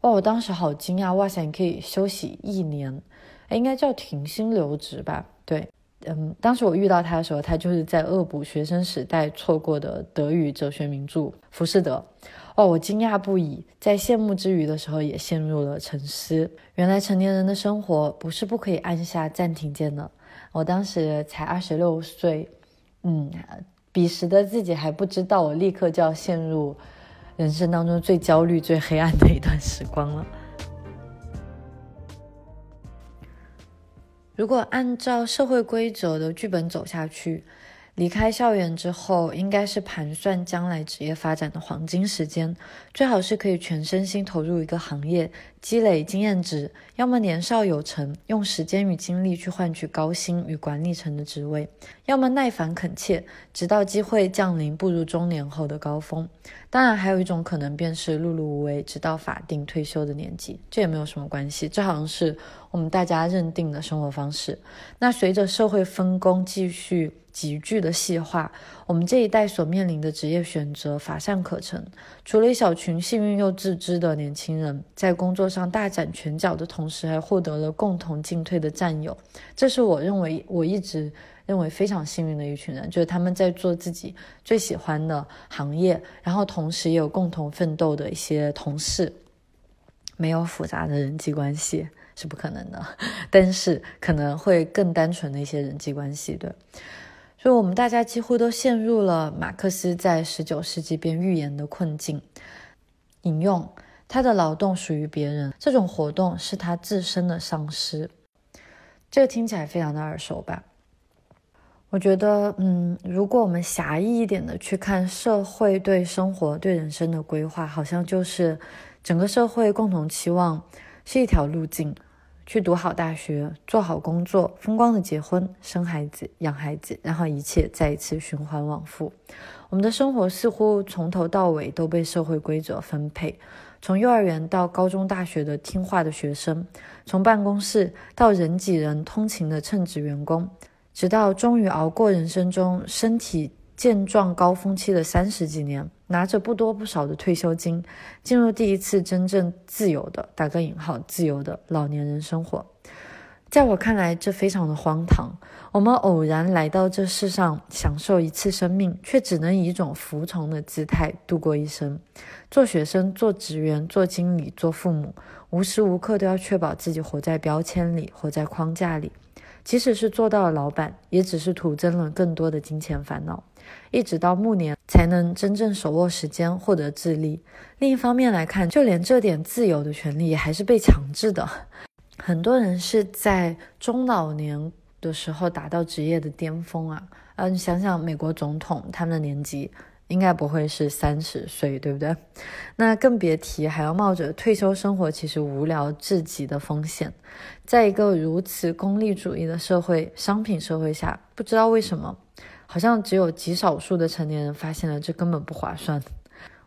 哇，我当时好惊讶！哇塞，你可以休息一年，哎应该叫停薪留职吧？对。嗯，当时我遇到他的时候，他就是在恶补学生时代错过的德语哲学名著《浮士德》。哦，我惊讶不已，在羡慕之余的时候，也陷入了沉思。原来成年人的生活不是不可以按下暂停键的。我当时才二十六岁，嗯，彼时的自己还不知道，我立刻就要陷入人生当中最焦虑、最黑暗的一段时光了。如果按照社会规则的剧本走下去，离开校园之后，应该是盘算将来职业发展的黄金时间，最好是可以全身心投入一个行业，积累经验值，要么年少有成，用时间与精力去换取高薪与管理层的职位，要么耐烦恳切，直到机会降临，步入中年后的高峰。当然，还有一种可能，便是碌碌无为，直到法定退休的年纪，这也没有什么关系。这好像是我们大家认定的生活方式。那随着社会分工继续急剧的细化，我们这一代所面临的职业选择乏善可陈。除了一小群幸运又自知的年轻人，在工作上大展拳脚的同时，还获得了共同进退的战友。这是我认为我一直。认为非常幸运的一群人，就是他们在做自己最喜欢的行业，然后同时也有共同奋斗的一些同事，没有复杂的人际关系是不可能的，但是可能会更单纯的一些人际关系，对。所以，我们大家几乎都陷入了马克思在十九世纪便预言的困境。引用他的劳动属于别人，这种活动是他自身的丧失。这个听起来非常的耳熟吧？我觉得，嗯，如果我们狭义一点的去看社会对生活、对人生的规划，好像就是整个社会共同期望是一条路径，去读好大学，做好工作，风光的结婚、生孩子、养孩子，然后一切再一次循环往复。我们的生活似乎从头到尾都被社会规则分配，从幼儿园到高中、大学的听话的学生，从办公室到人挤人通勤的称职员工，直到终于熬过人生中身体。健壮高峰期的三十几年，拿着不多不少的退休金，进入第一次真正自由的（打个引号）自由的老年人生活。在我看来，这非常的荒唐。我们偶然来到这世上，享受一次生命，却只能以一种服从的姿态度过一生。做学生，做职员，做经理，做父母，无时无刻都要确保自己活在标签里，活在框架里。即使是做到了老板，也只是徒增了更多的金钱烦恼。一直到暮年才能真正手握时间，获得智力。另一方面来看，就连这点自由的权利也还是被强制的。很多人是在中老年的时候达到职业的巅峰啊。嗯，想想美国总统，他们的年纪应该不会是三十岁，对不对？那更别提还要冒着退休生活其实无聊至极的风险。在一个如此功利主义的社会、商品社会下，不知道为什么。好像只有极少数的成年人发现了这根本不划算。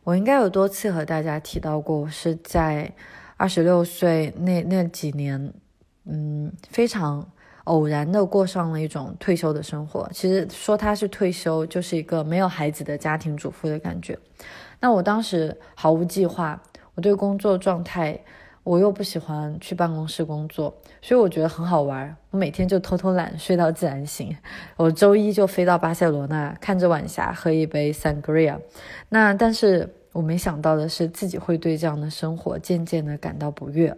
我应该有多次和大家提到过，是在二十六岁那那几年，嗯，非常偶然的过上了一种退休的生活。其实说他是退休，就是一个没有孩子的家庭主妇的感觉。那我当时毫无计划，我对工作状态。我又不喜欢去办公室工作，所以我觉得很好玩。我每天就偷偷懒，睡到自然醒。我周一就飞到巴塞罗那，看着晚霞，喝一杯 sangria。那但是我没想到的是，自己会对这样的生活渐渐的感到不悦。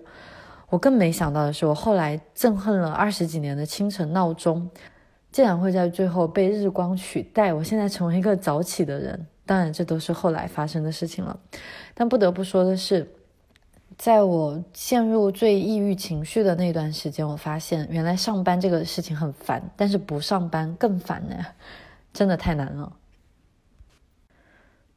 我更没想到的是，我后来憎恨了二十几年的清晨闹钟，竟然会在最后被日光取代。我现在成为一个早起的人，当然这都是后来发生的事情了。但不得不说的是。在我陷入最抑郁情绪的那段时间，我发现原来上班这个事情很烦，但是不上班更烦呢，真的太难了。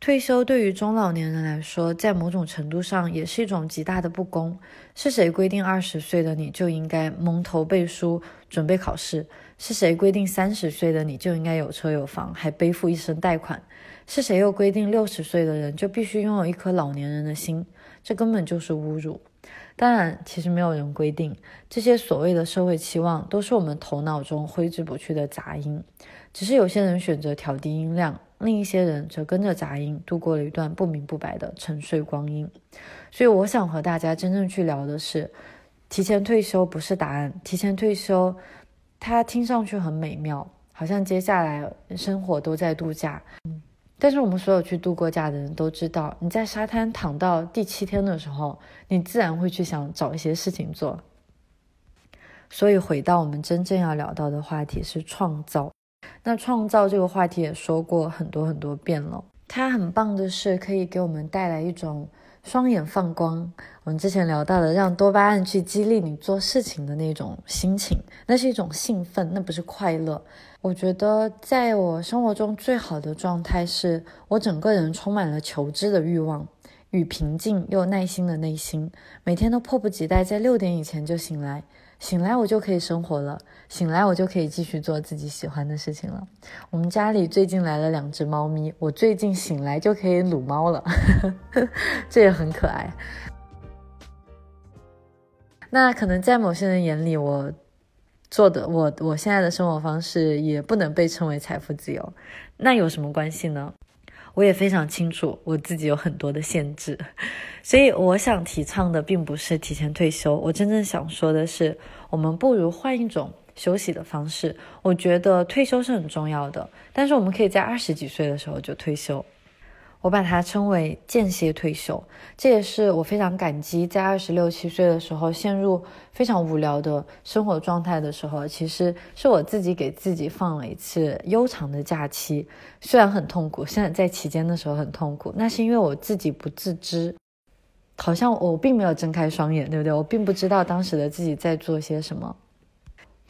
退休对于中老年人来说，在某种程度上也是一种极大的不公。是谁规定二十岁的你就应该蒙头背书准备考试？是谁规定三十岁的你就应该有车有房还背负一身贷款？是谁又规定六十岁的人就必须拥有一颗老年人的心？这根本就是侮辱。当然，其实没有人规定这些所谓的社会期望，都是我们头脑中挥之不去的杂音。只是有些人选择调低音量，另一些人则跟着杂音度过了一段不明不白的沉睡光阴。所以，我想和大家真正去聊的是，提前退休不是答案。提前退休，它听上去很美妙，好像接下来生活都在度假。但是我们所有去度过假的人都知道，你在沙滩躺到第七天的时候，你自然会去想找一些事情做。所以回到我们真正要聊到的话题是创造。那创造这个话题也说过很多很多遍了，它很棒的是可以给我们带来一种。双眼放光，我们之前聊到的，让多巴胺去激励你做事情的那种心情，那是一种兴奋，那不是快乐。我觉得在我生活中最好的状态是，我整个人充满了求知的欲望与平静又耐心的内心，每天都迫不及待在六点以前就醒来。醒来我就可以生活了，醒来我就可以继续做自己喜欢的事情了。我们家里最近来了两只猫咪，我最近醒来就可以撸猫了，这也很可爱。那可能在某些人眼里，我做的我我现在的生活方式也不能被称为财富自由，那有什么关系呢？我也非常清楚我自己有很多的限制，所以我想提倡的并不是提前退休。我真正想说的是，我们不如换一种休息的方式。我觉得退休是很重要的，但是我们可以在二十几岁的时候就退休。我把它称为间歇退休，这也是我非常感激，在二十六七岁的时候陷入非常无聊的生活状态的时候，其实是我自己给自己放了一次悠长的假期，虽然很痛苦，现在在期间的时候很痛苦，那是因为我自己不自知，好像我并没有睁开双眼，对不对？我并不知道当时的自己在做些什么。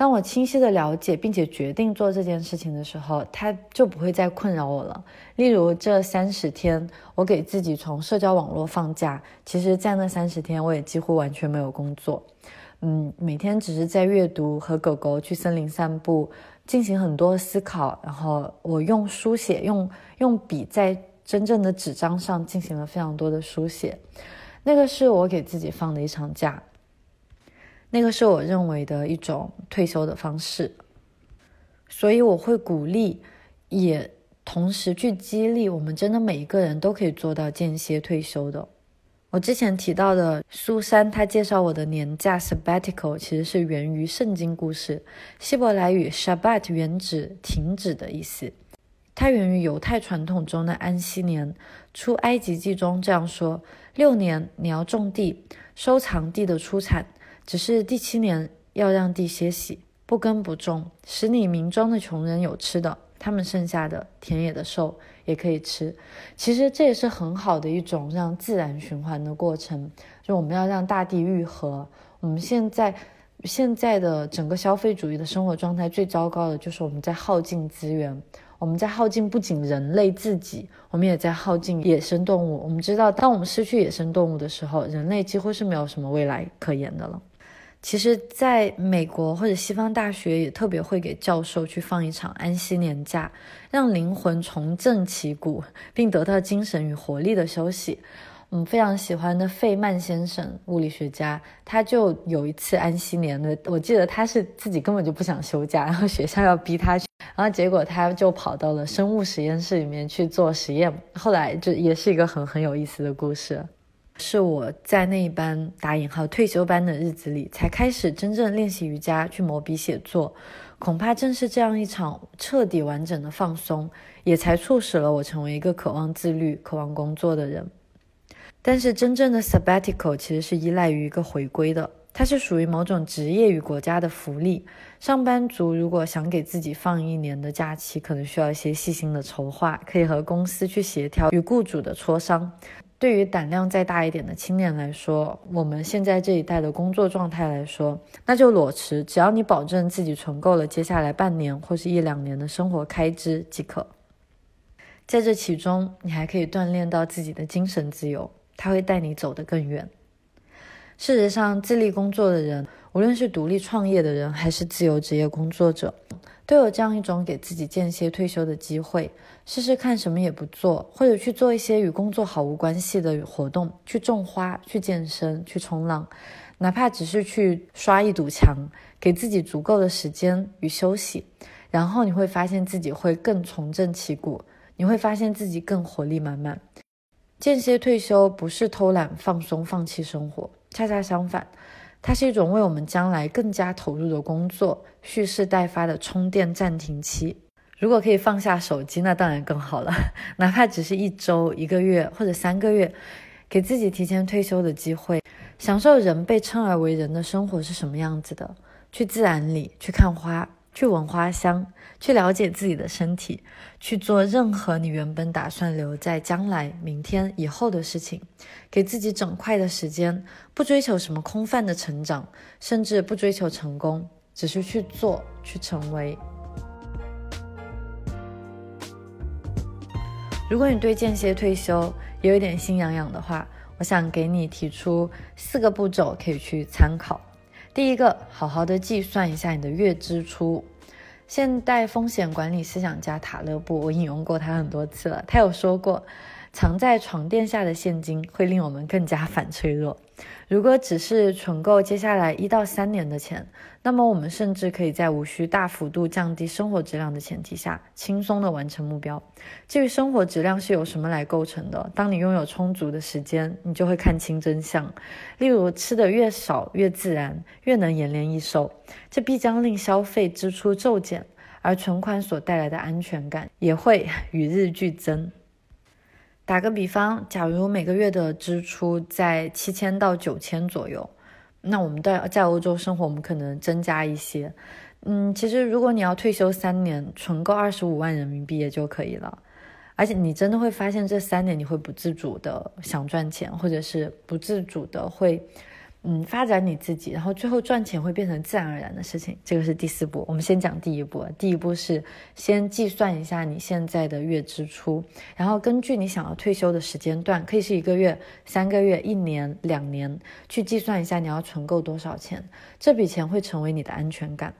当我清晰的了解并且决定做这件事情的时候，它就不会再困扰我了。例如这三十天，我给自己从社交网络放假，其实在那三十天，我也几乎完全没有工作。嗯，每天只是在阅读，和狗狗去森林散步，进行很多思考。然后我用书写，用用笔在真正的纸张上进行了非常多的书写。那个是我给自己放的一场假，那个是我认为的一种退休的方式。所以我会鼓励，也同时去激励我们，真的每一个人都可以做到间歇退休的。我之前提到的苏珊，她介绍我的年假 sabbatical，其实是源于圣经故事。希伯来语 Shabbat 原指停止的意思，它源于犹太传统中的安息年。出埃及记中这样说：六年你要种地，收藏地的出产，只是第七年要让地歇息，不耕不种，使你民庄的穷人有吃的。他们剩下的田野的兽也可以吃，其实这也是很好的一种让自然循环的过程。就我们要让大地愈合。我们现在现在的整个消费主义的生活状态最糟糕的就是我们在耗尽资源，我们在耗尽不仅人类自己，我们也在耗尽野生动物。我们知道，当我们失去野生动物的时候，人类几乎是没有什么未来可言的了。其实，在美国或者西方大学也特别会给教授去放一场安息年假，让灵魂重振旗鼓，并得到精神与活力的休息。嗯，非常喜欢的费曼先生，物理学家，他就有一次安息年的，我记得他是自己根本就不想休假，然后学校要逼他去，然后结果他就跑到了生物实验室里面去做实验。后来就也是一个很很有意思的故事。是我在那一班打引号退休班的日子里，才开始真正练习瑜伽，去磨笔写作。恐怕正是这样一场彻底完整的放松，也才促使了我成为一个渴望自律、渴望工作的人。但是，真正的 sabbatical 其实是依赖于一个回归的，它是属于某种职业与国家的福利。上班族如果想给自己放一年的假期，可能需要一些细心的筹划，可以和公司去协调，与雇主的磋商。对于胆量再大一点的青年来说，我们现在这一代的工作状态来说，那就裸辞，只要你保证自己存够了接下来半年或是一两年的生活开支即可。在这其中，你还可以锻炼到自己的精神自由，它会带你走得更远。事实上，自立工作的人，无论是独立创业的人，还是自由职业工作者。都有这样一种给自己间歇退休的机会，试试看什么也不做，或者去做一些与工作毫无关系的活动，去种花、去健身、去冲浪，哪怕只是去刷一堵墙，给自己足够的时间与休息，然后你会发现自己会更重振旗鼓，你会发现自己更活力满满。间歇退休不是偷懒、放松、放弃生活，恰恰相反。它是一种为我们将来更加投入的工作蓄势待发的充电暂停期。如果可以放下手机，那当然更好了。哪怕只是一周、一个月或者三个月，给自己提前退休的机会，享受人被称而为人的生活是什么样子的。去自然里去看花。去闻花香，去了解自己的身体，去做任何你原本打算留在将来、明天、以后的事情，给自己整块的时间，不追求什么空泛的成长，甚至不追求成功，只是去做，去成为。如果你对间歇退休也有点心痒痒的话，我想给你提出四个步骤，可以去参考。第一个，好好的计算一下你的月支出。现代风险管理思想家塔勒布，我引用过他很多次了。他有说过，藏在床垫下的现金会令我们更加反脆弱。如果只是存够接下来一到三年的钱，那么我们甚至可以在无需大幅度降低生活质量的前提下，轻松的完成目标。至于生活质量是由什么来构成的，当你拥有充足的时间，你就会看清真相。例如，吃的越少越自然，越能延年益寿，这必将令消费支出骤减，而存款所带来的安全感也会与日俱增。打个比方，假如每个月的支出在七千到九千左右，那我们在在欧洲生活，我们可能增加一些。嗯，其实如果你要退休三年，存够二十五万人民币也就可以了。而且你真的会发现，这三年你会不自主的想赚钱，或者是不自主的会嗯，发展你自己，然后最后赚钱会变成自然而然的事情。这个是第四步。我们先讲第一步。第一步是先计算一下你现在的月支出，然后根据你想要退休的时间段，可以是一个月、三个月、一年、两年，去计算一下你要存够多少钱。这笔钱会成为你的安全感。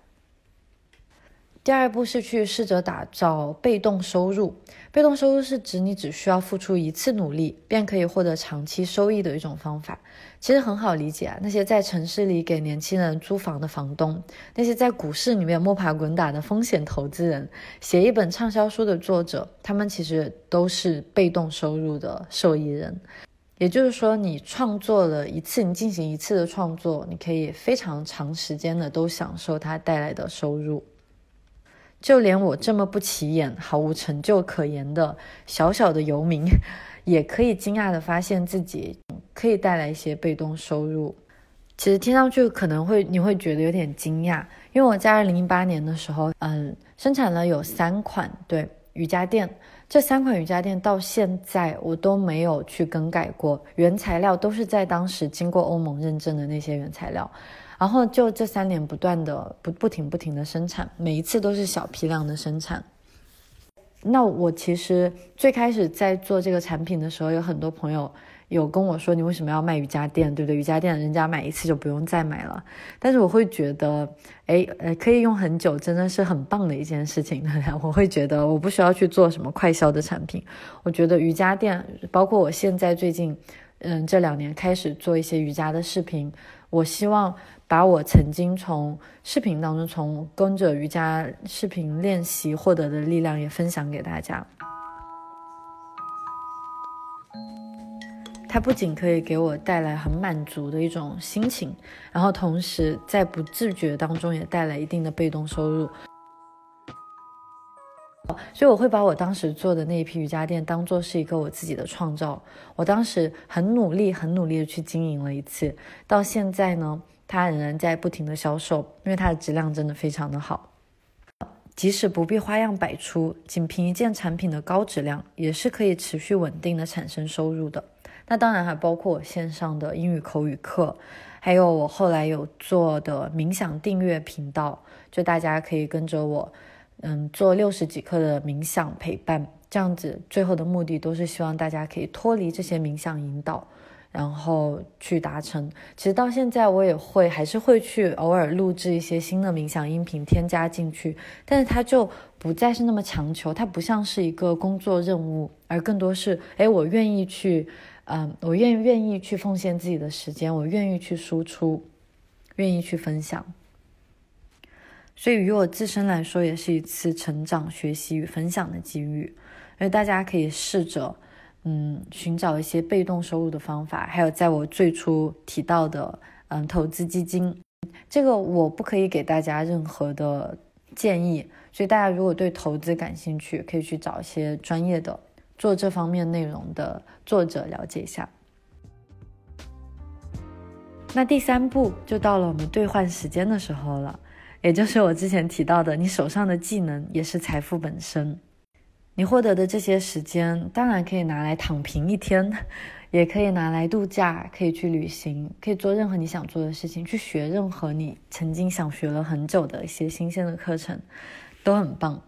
第二步是去试着打造被动收入。被动收入是指你只需要付出一次努力，便可以获得长期收益的一种方法。其实很好理解啊，那些在城市里给年轻人租房的房东，那些在股市里面摸爬滚打的风险投资人，写一本畅销书的作者，他们其实都是被动收入的受益人。也就是说，你创作了一次，你进行一次的创作，你可以非常长时间的都享受它带来的收入。就连我这么不起眼、毫无成就可言的小小的游民，也可以惊讶地发现自己可以带来一些被动收入。其实听上去可能会你会觉得有点惊讶，因为我在二零一八年的时候，嗯，生产了有三款对瑜伽垫，这三款瑜伽垫到现在我都没有去更改过，原材料都是在当时经过欧盟认证的那些原材料。然后就这三年不断的不不停不停的生产，每一次都是小批量的生产。那我其实最开始在做这个产品的时候，有很多朋友有跟我说，你为什么要卖瑜伽垫，对不对？瑜伽垫人家买一次就不用再买了。但是我会觉得，哎，呃，可以用很久，真的是很棒的一件事情。我会觉得我不需要去做什么快销的产品。我觉得瑜伽垫，包括我现在最近，嗯，这两年开始做一些瑜伽的视频，我希望。把我曾经从视频当中，从跟着瑜伽视频练习获得的力量也分享给大家。它不仅可以给我带来很满足的一种心情，然后同时在不自觉当中也带来一定的被动收入。所以我会把我当时做的那一批瑜伽垫当做是一个我自己的创造。我当时很努力、很努力的去经营了一次，到现在呢。它仍然在不停的销售，因为它的质量真的非常的好。即使不必花样百出，仅凭一件产品的高质量，也是可以持续稳定的产生收入的。那当然还包括我线上的英语口语课，还有我后来有做的冥想订阅频道，就大家可以跟着我，嗯，做六十几课的冥想陪伴，这样子最后的目的都是希望大家可以脱离这些冥想引导。然后去达成。其实到现在我也会，还是会去偶尔录制一些新的冥想音频，添加进去。但是它就不再是那么强求，它不像是一个工作任务，而更多是，哎，我愿意去，嗯，我愿愿意去奉献自己的时间，我愿意去输出，愿意去分享。所以于我自身来说，也是一次成长、学习与分享的机遇。因为大家可以试着。嗯，寻找一些被动收入的方法，还有在我最初提到的，嗯，投资基金，这个我不可以给大家任何的建议，所以大家如果对投资感兴趣，可以去找一些专业的做这方面内容的作者了解一下。那第三步就到了我们兑换时间的时候了，也就是我之前提到的，你手上的技能也是财富本身。你获得的这些时间，当然可以拿来躺平一天，也可以拿来度假，可以去旅行，可以做任何你想做的事情，去学任何你曾经想学了很久的一些新鲜的课程，都很棒。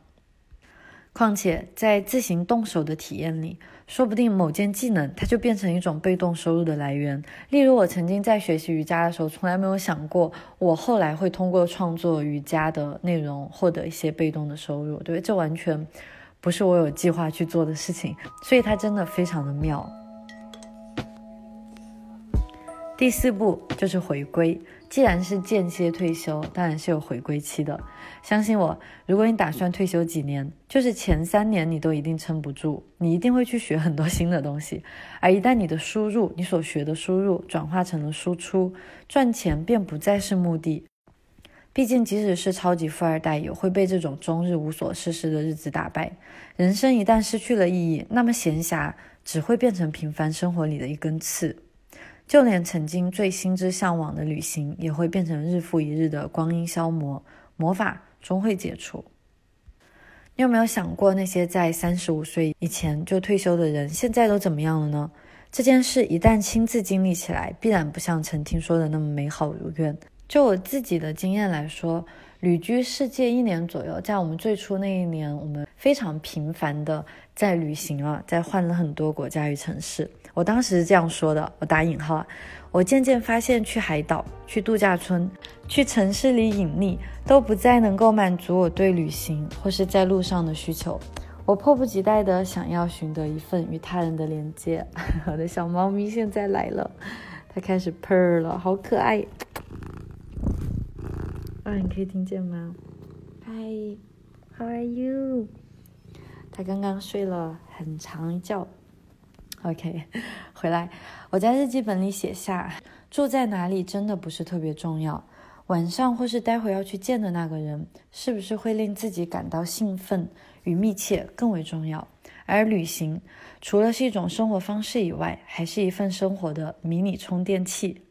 况且在自行动手的体验里，说不定某件技能它就变成一种被动收入的来源。例如，我曾经在学习瑜伽的时候，从来没有想过我后来会通过创作瑜伽的内容获得一些被动的收入，对这完全。不是我有计划去做的事情，所以它真的非常的妙。第四步就是回归，既然是间歇退休，当然是有回归期的。相信我，如果你打算退休几年，就是前三年你都一定撑不住，你一定会去学很多新的东西。而一旦你的输入，你所学的输入转化成了输出，赚钱便不再是目的。毕竟，即使是超级富二代，也会被这种终日无所事事的日子打败。人生一旦失去了意义，那么闲暇只会变成平凡生活里的一根刺。就连曾经最心之向往的旅行，也会变成日复一日的光阴消磨。魔法终会解除。你有没有想过，那些在三十五岁以前就退休的人，现在都怎么样了呢？这件事一旦亲自经历起来，必然不像曾听说的那么美好如愿。就我自己的经验来说，旅居世界一年左右，在我们最初那一年，我们非常频繁的在旅行啊，在换了很多国家与城市。我当时是这样说的，我打引号啊。我渐渐发现，去海岛、去度假村、去城市里隐匿，都不再能够满足我对旅行或是在路上的需求。我迫不及待地想要寻得一份与他人的连接。我的小猫咪现在来了，它开始 purr 了，好可爱。啊，你可以听见吗？Hi，How are you？他刚刚睡了很长一觉。OK，回来，我在日记本里写下，住在哪里真的不是特别重要，晚上或是待会要去见的那个人，是不是会令自己感到兴奋与密切更为重要。而旅行，除了是一种生活方式以外，还是一份生活的迷你充电器。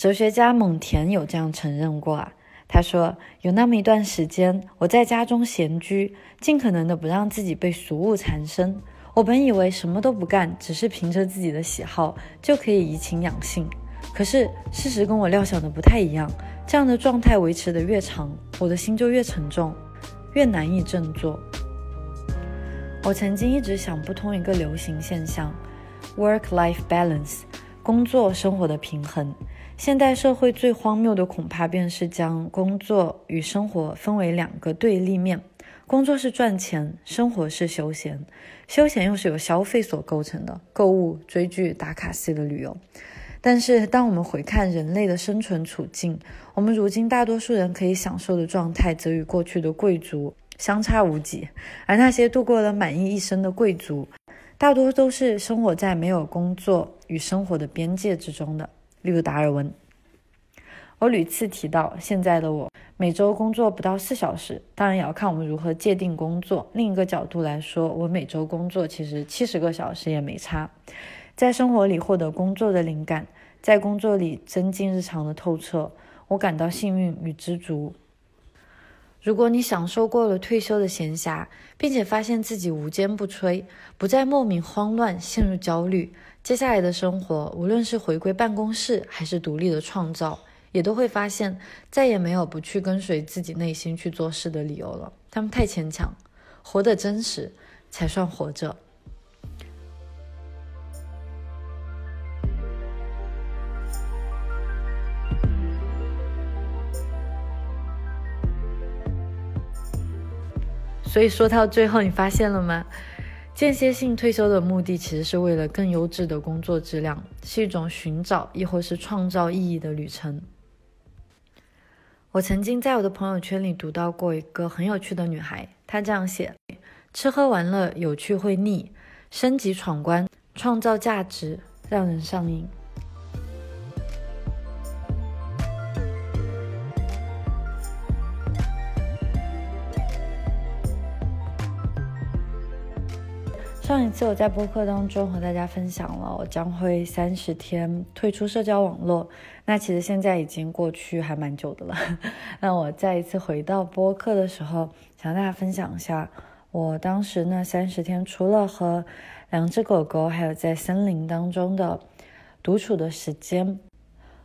哲学家蒙田有这样承认过啊，他说有那么一段时间，我在家中闲居，尽可能的不让自己被俗物缠身。我本以为什么都不干，只是凭着自己的喜好就可以怡情养性。可是事实跟我料想的不太一样。这样的状态维持的越长，我的心就越沉重，越难以振作。我曾经一直想不通一个流行现象：work-life balance，工作生活的平衡。现代社会最荒谬的恐怕便是将工作与生活分为两个对立面。工作是赚钱，生活是休闲，休闲又是由消费所构成的，购物、追剧、打卡式的旅游。但是，当我们回看人类的生存处境，我们如今大多数人可以享受的状态，则与过去的贵族相差无几。而那些度过了满意一生的贵族，大多都是生活在没有工作与生活的边界之中的，例如达尔文。我屡次提到，现在的我每周工作不到四小时，当然也要看我们如何界定工作。另一个角度来说，我每周工作其实七十个小时也没差，在生活里获得工作的灵感，在工作里增进日常的透彻，我感到幸运与知足。如果你享受过了退休的闲暇，并且发现自己无坚不摧，不再莫名慌乱陷入焦虑，接下来的生活，无论是回归办公室还是独立的创造。也都会发现，再也没有不去跟随自己内心去做事的理由了。他们太牵强，活得真实才算活着。所以说到最后，你发现了吗？间歇性退休的目的其实是为了更优质的工作质量，是一种寻找亦或是创造意义的旅程。我曾经在我的朋友圈里读到过一个很有趣的女孩，她这样写：吃喝玩乐有趣会腻，升级闯关创造价值让人上瘾。上一次我在播客当中和大家分享了，我将会三十天退出社交网络。那其实现在已经过去还蛮久的了。那我再一次回到播客的时候，想和大家分享一下，我当时那三十天除了和两只狗狗，还有在森林当中的独处的时间，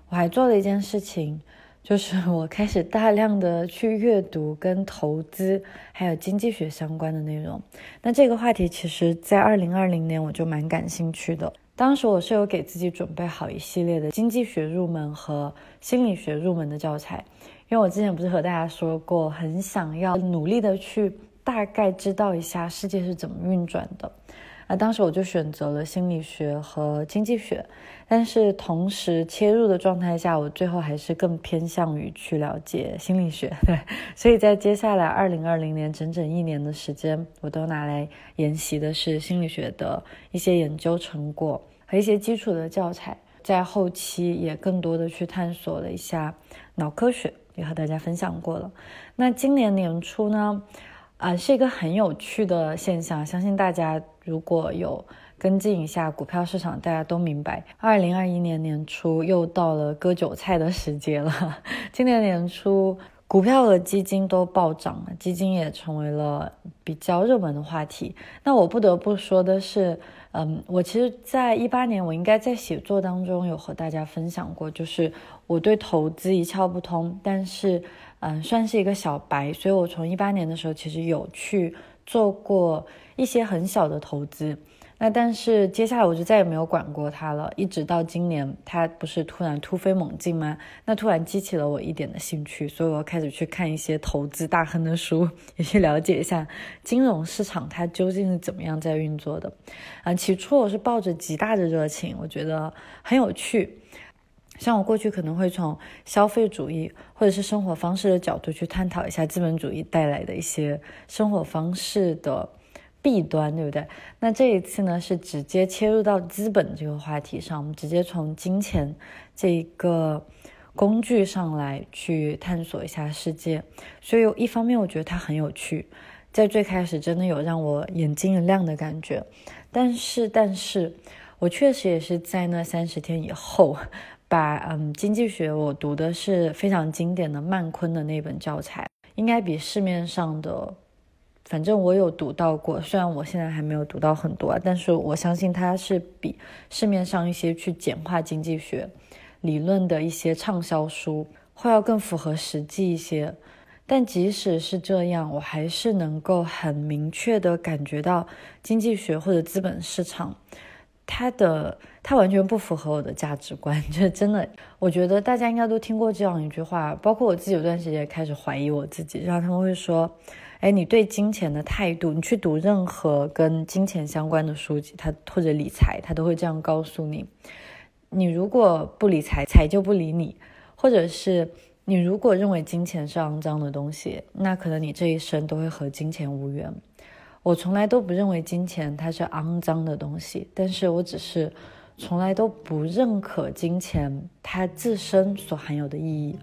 我还做了一件事情。就是 我开始大量的去阅读跟投资还有经济学相关的内容。那这个话题其实，在二零二零年我就蛮感兴趣的。当时我是有给自己准备好一系列的经济学入门和心理学入门的教材，因为我之前不是和大家说过，很想要努力的去大概知道一下世界是怎么运转的。那当时我就选择了心理学和经济学，但是同时切入的状态下，我最后还是更偏向于去了解心理学。对，所以在接下来二零二零年整整一年的时间，我都拿来研习的是心理学的一些研究成果和一些基础的教材，在后期也更多的去探索了一下脑科学，也和大家分享过了。那今年年初呢？啊，是一个很有趣的现象。相信大家如果有跟进一下股票市场，大家都明白，二零二一年年初又到了割韭菜的时节了。今年年初，股票和基金都暴涨了，基金也成为了比较热门的话题。那我不得不说的是，嗯，我其实，在一八年，我应该在写作当中有和大家分享过，就是我对投资一窍不通，但是，嗯，算是一个小白，所以我从一八年的时候，其实有去做过一些很小的投资。那但是接下来我就再也没有管过它了，一直到今年，它不是突然突飞猛进吗？那突然激起了我一点的兴趣，所以我开始去看一些投资大亨的书，也去了解一下金融市场它究竟是怎么样在运作的。啊，起初我是抱着极大的热情，我觉得很有趣。像我过去可能会从消费主义或者是生活方式的角度去探讨一下资本主义带来的一些生活方式的。弊端对不对？那这一次呢，是直接切入到资本这个话题上，我们直接从金钱这一个工具上来去探索一下世界。所以一方面我觉得它很有趣，在最开始真的有让我眼睛一亮的感觉。但是，但是我确实也是在那三十天以后，把嗯经济学我读的是非常经典的曼昆的那本教材，应该比市面上的。反正我有读到过，虽然我现在还没有读到很多，但是我相信它是比市面上一些去简化经济学理论的一些畅销书会要更符合实际一些。但即使是这样，我还是能够很明确的感觉到经济学或者资本市场，他的他完全不符合我的价值观。就是真的，我觉得大家应该都听过这样一句话，包括我自己有段时间开始怀疑我自己，然后他们会说。哎，你对金钱的态度，你去读任何跟金钱相关的书籍，他或者理财，他都会这样告诉你：你如果不理财，财就不理你；或者是你如果认为金钱是肮脏的东西，那可能你这一生都会和金钱无缘。我从来都不认为金钱它是肮脏的东西，但是我只是从来都不认可金钱它自身所含有的意义。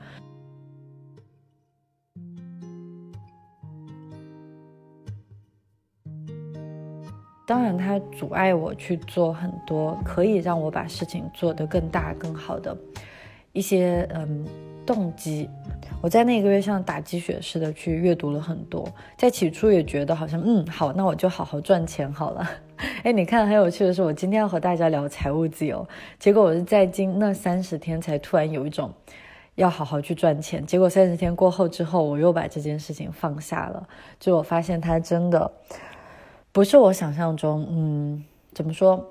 当然，它阻碍我去做很多可以让我把事情做得更大、更好的一些嗯动机。我在那个月像打鸡血似的去阅读了很多，在起初也觉得好像嗯好，那我就好好赚钱好了。哎，你看很有趣的是，我今天要和大家聊财务自由，结果我是在今那三十天才突然有一种要好好去赚钱。结果三十天过后之后，我又把这件事情放下了，就我发现它真的。不是我想象中，嗯，怎么说？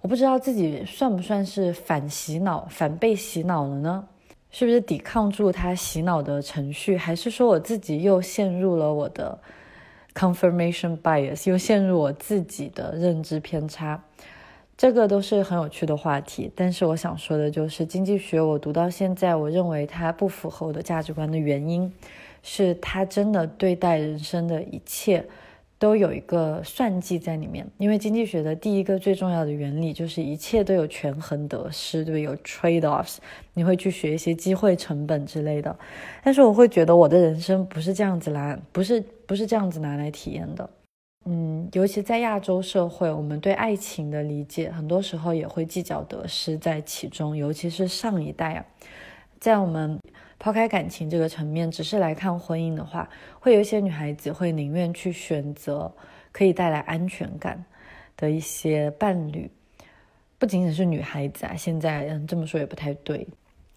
我不知道自己算不算是反洗脑、反被洗脑了呢？是不是抵抗住他洗脑的程序，还是说我自己又陷入了我的 confirmation bias，又陷入我自己的认知偏差？这个都是很有趣的话题。但是我想说的就是，经济学我读到现在，我认为它不符合我的价值观的原因，是它真的对待人生的一切。都有一个算计在里面，因为经济学的第一个最重要的原理就是一切都有权衡得失，对有 trade offs，你会去学一些机会成本之类的。但是我会觉得我的人生不是这样子来，不是不是这样子拿来体验的。嗯，尤其在亚洲社会，我们对爱情的理解很多时候也会计较得失在其中，尤其是上一代啊，在我们。抛开感情这个层面，只是来看婚姻的话，会有一些女孩子会宁愿去选择可以带来安全感的一些伴侣，不仅仅是女孩子啊，现在嗯这么说也不太对，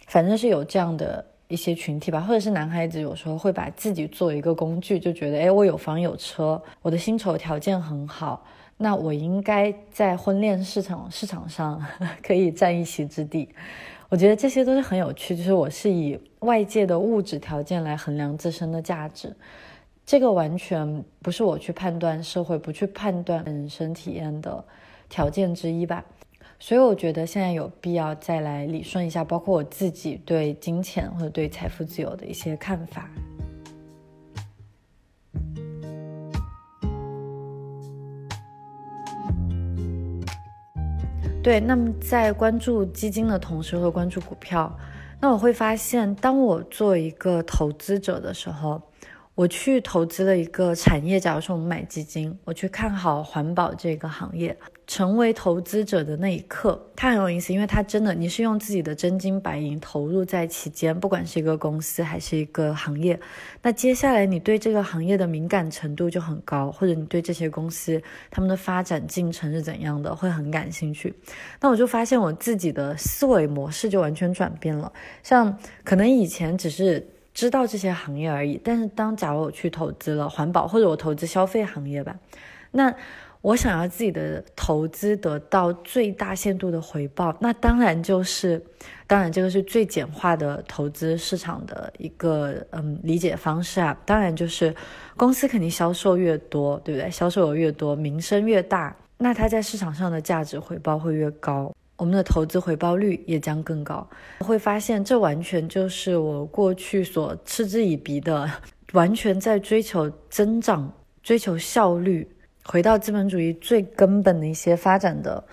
反正是有这样的一些群体吧，或者是男孩子有时候会把自己做一个工具，就觉得哎我有房有车，我的薪酬条件很好，那我应该在婚恋市场市场上 可以占一席之地。我觉得这些都是很有趣，就是我是以外界的物质条件来衡量自身的价值，这个完全不是我去判断社会、不去判断人生体验的条件之一吧。所以我觉得现在有必要再来理顺一下，包括我自己对金钱或者对财富自由的一些看法。对，那么在关注基金的同时，会关注股票。那我会发现，当我做一个投资者的时候，我去投资了一个产业，假如说我们买基金，我去看好环保这个行业，成为投资者的那一刻，它很有意思，因为它真的你是用自己的真金白银投入在其间，不管是一个公司还是一个行业，那接下来你对这个行业的敏感程度就很高，或者你对这些公司他们的发展进程是怎样的会很感兴趣，那我就发现我自己的思维模式就完全转变了，像可能以前只是。知道这些行业而已，但是当假如我去投资了环保，或者我投资消费行业吧，那我想要自己的投资得到最大限度的回报，那当然就是，当然这个是最简化的投资市场的一个嗯理解方式啊，当然就是公司肯定销售越多，对不对？销售额越多，名声越大，那它在市场上的价值回报会越高。我们的投资回报率也将更高，会发现这完全就是我过去所嗤之以鼻的，完全在追求增长、追求效率，回到资本主义最根本的一些发展的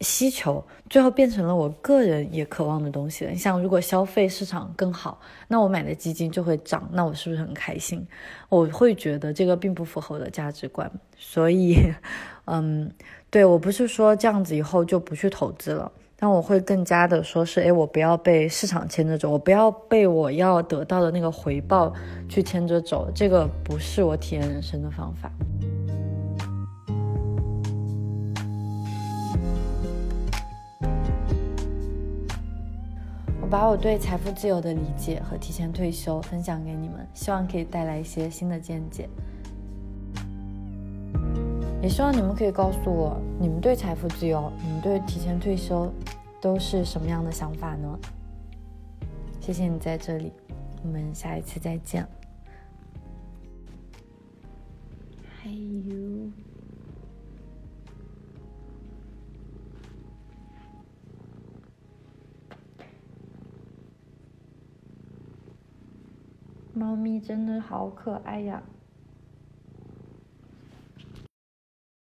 需求，最后变成了我个人也渴望的东西了。你像，如果消费市场更好，那我买的基金就会涨，那我是不是很开心？我会觉得这个并不符合我的价值观，所以，嗯。对我不是说这样子以后就不去投资了，但我会更加的说是，哎，我不要被市场牵着走，我不要被我要得到的那个回报去牵着走，这个不是我体验人生的方法。我把我对财富自由的理解和提前退休分享给你们，希望可以带来一些新的见解。也希望你们可以告诉我，你们对财富自由、你们对提前退休都是什么样的想法呢？谢谢你在这里，我们下一次再见。还有，猫咪真的好可爱呀！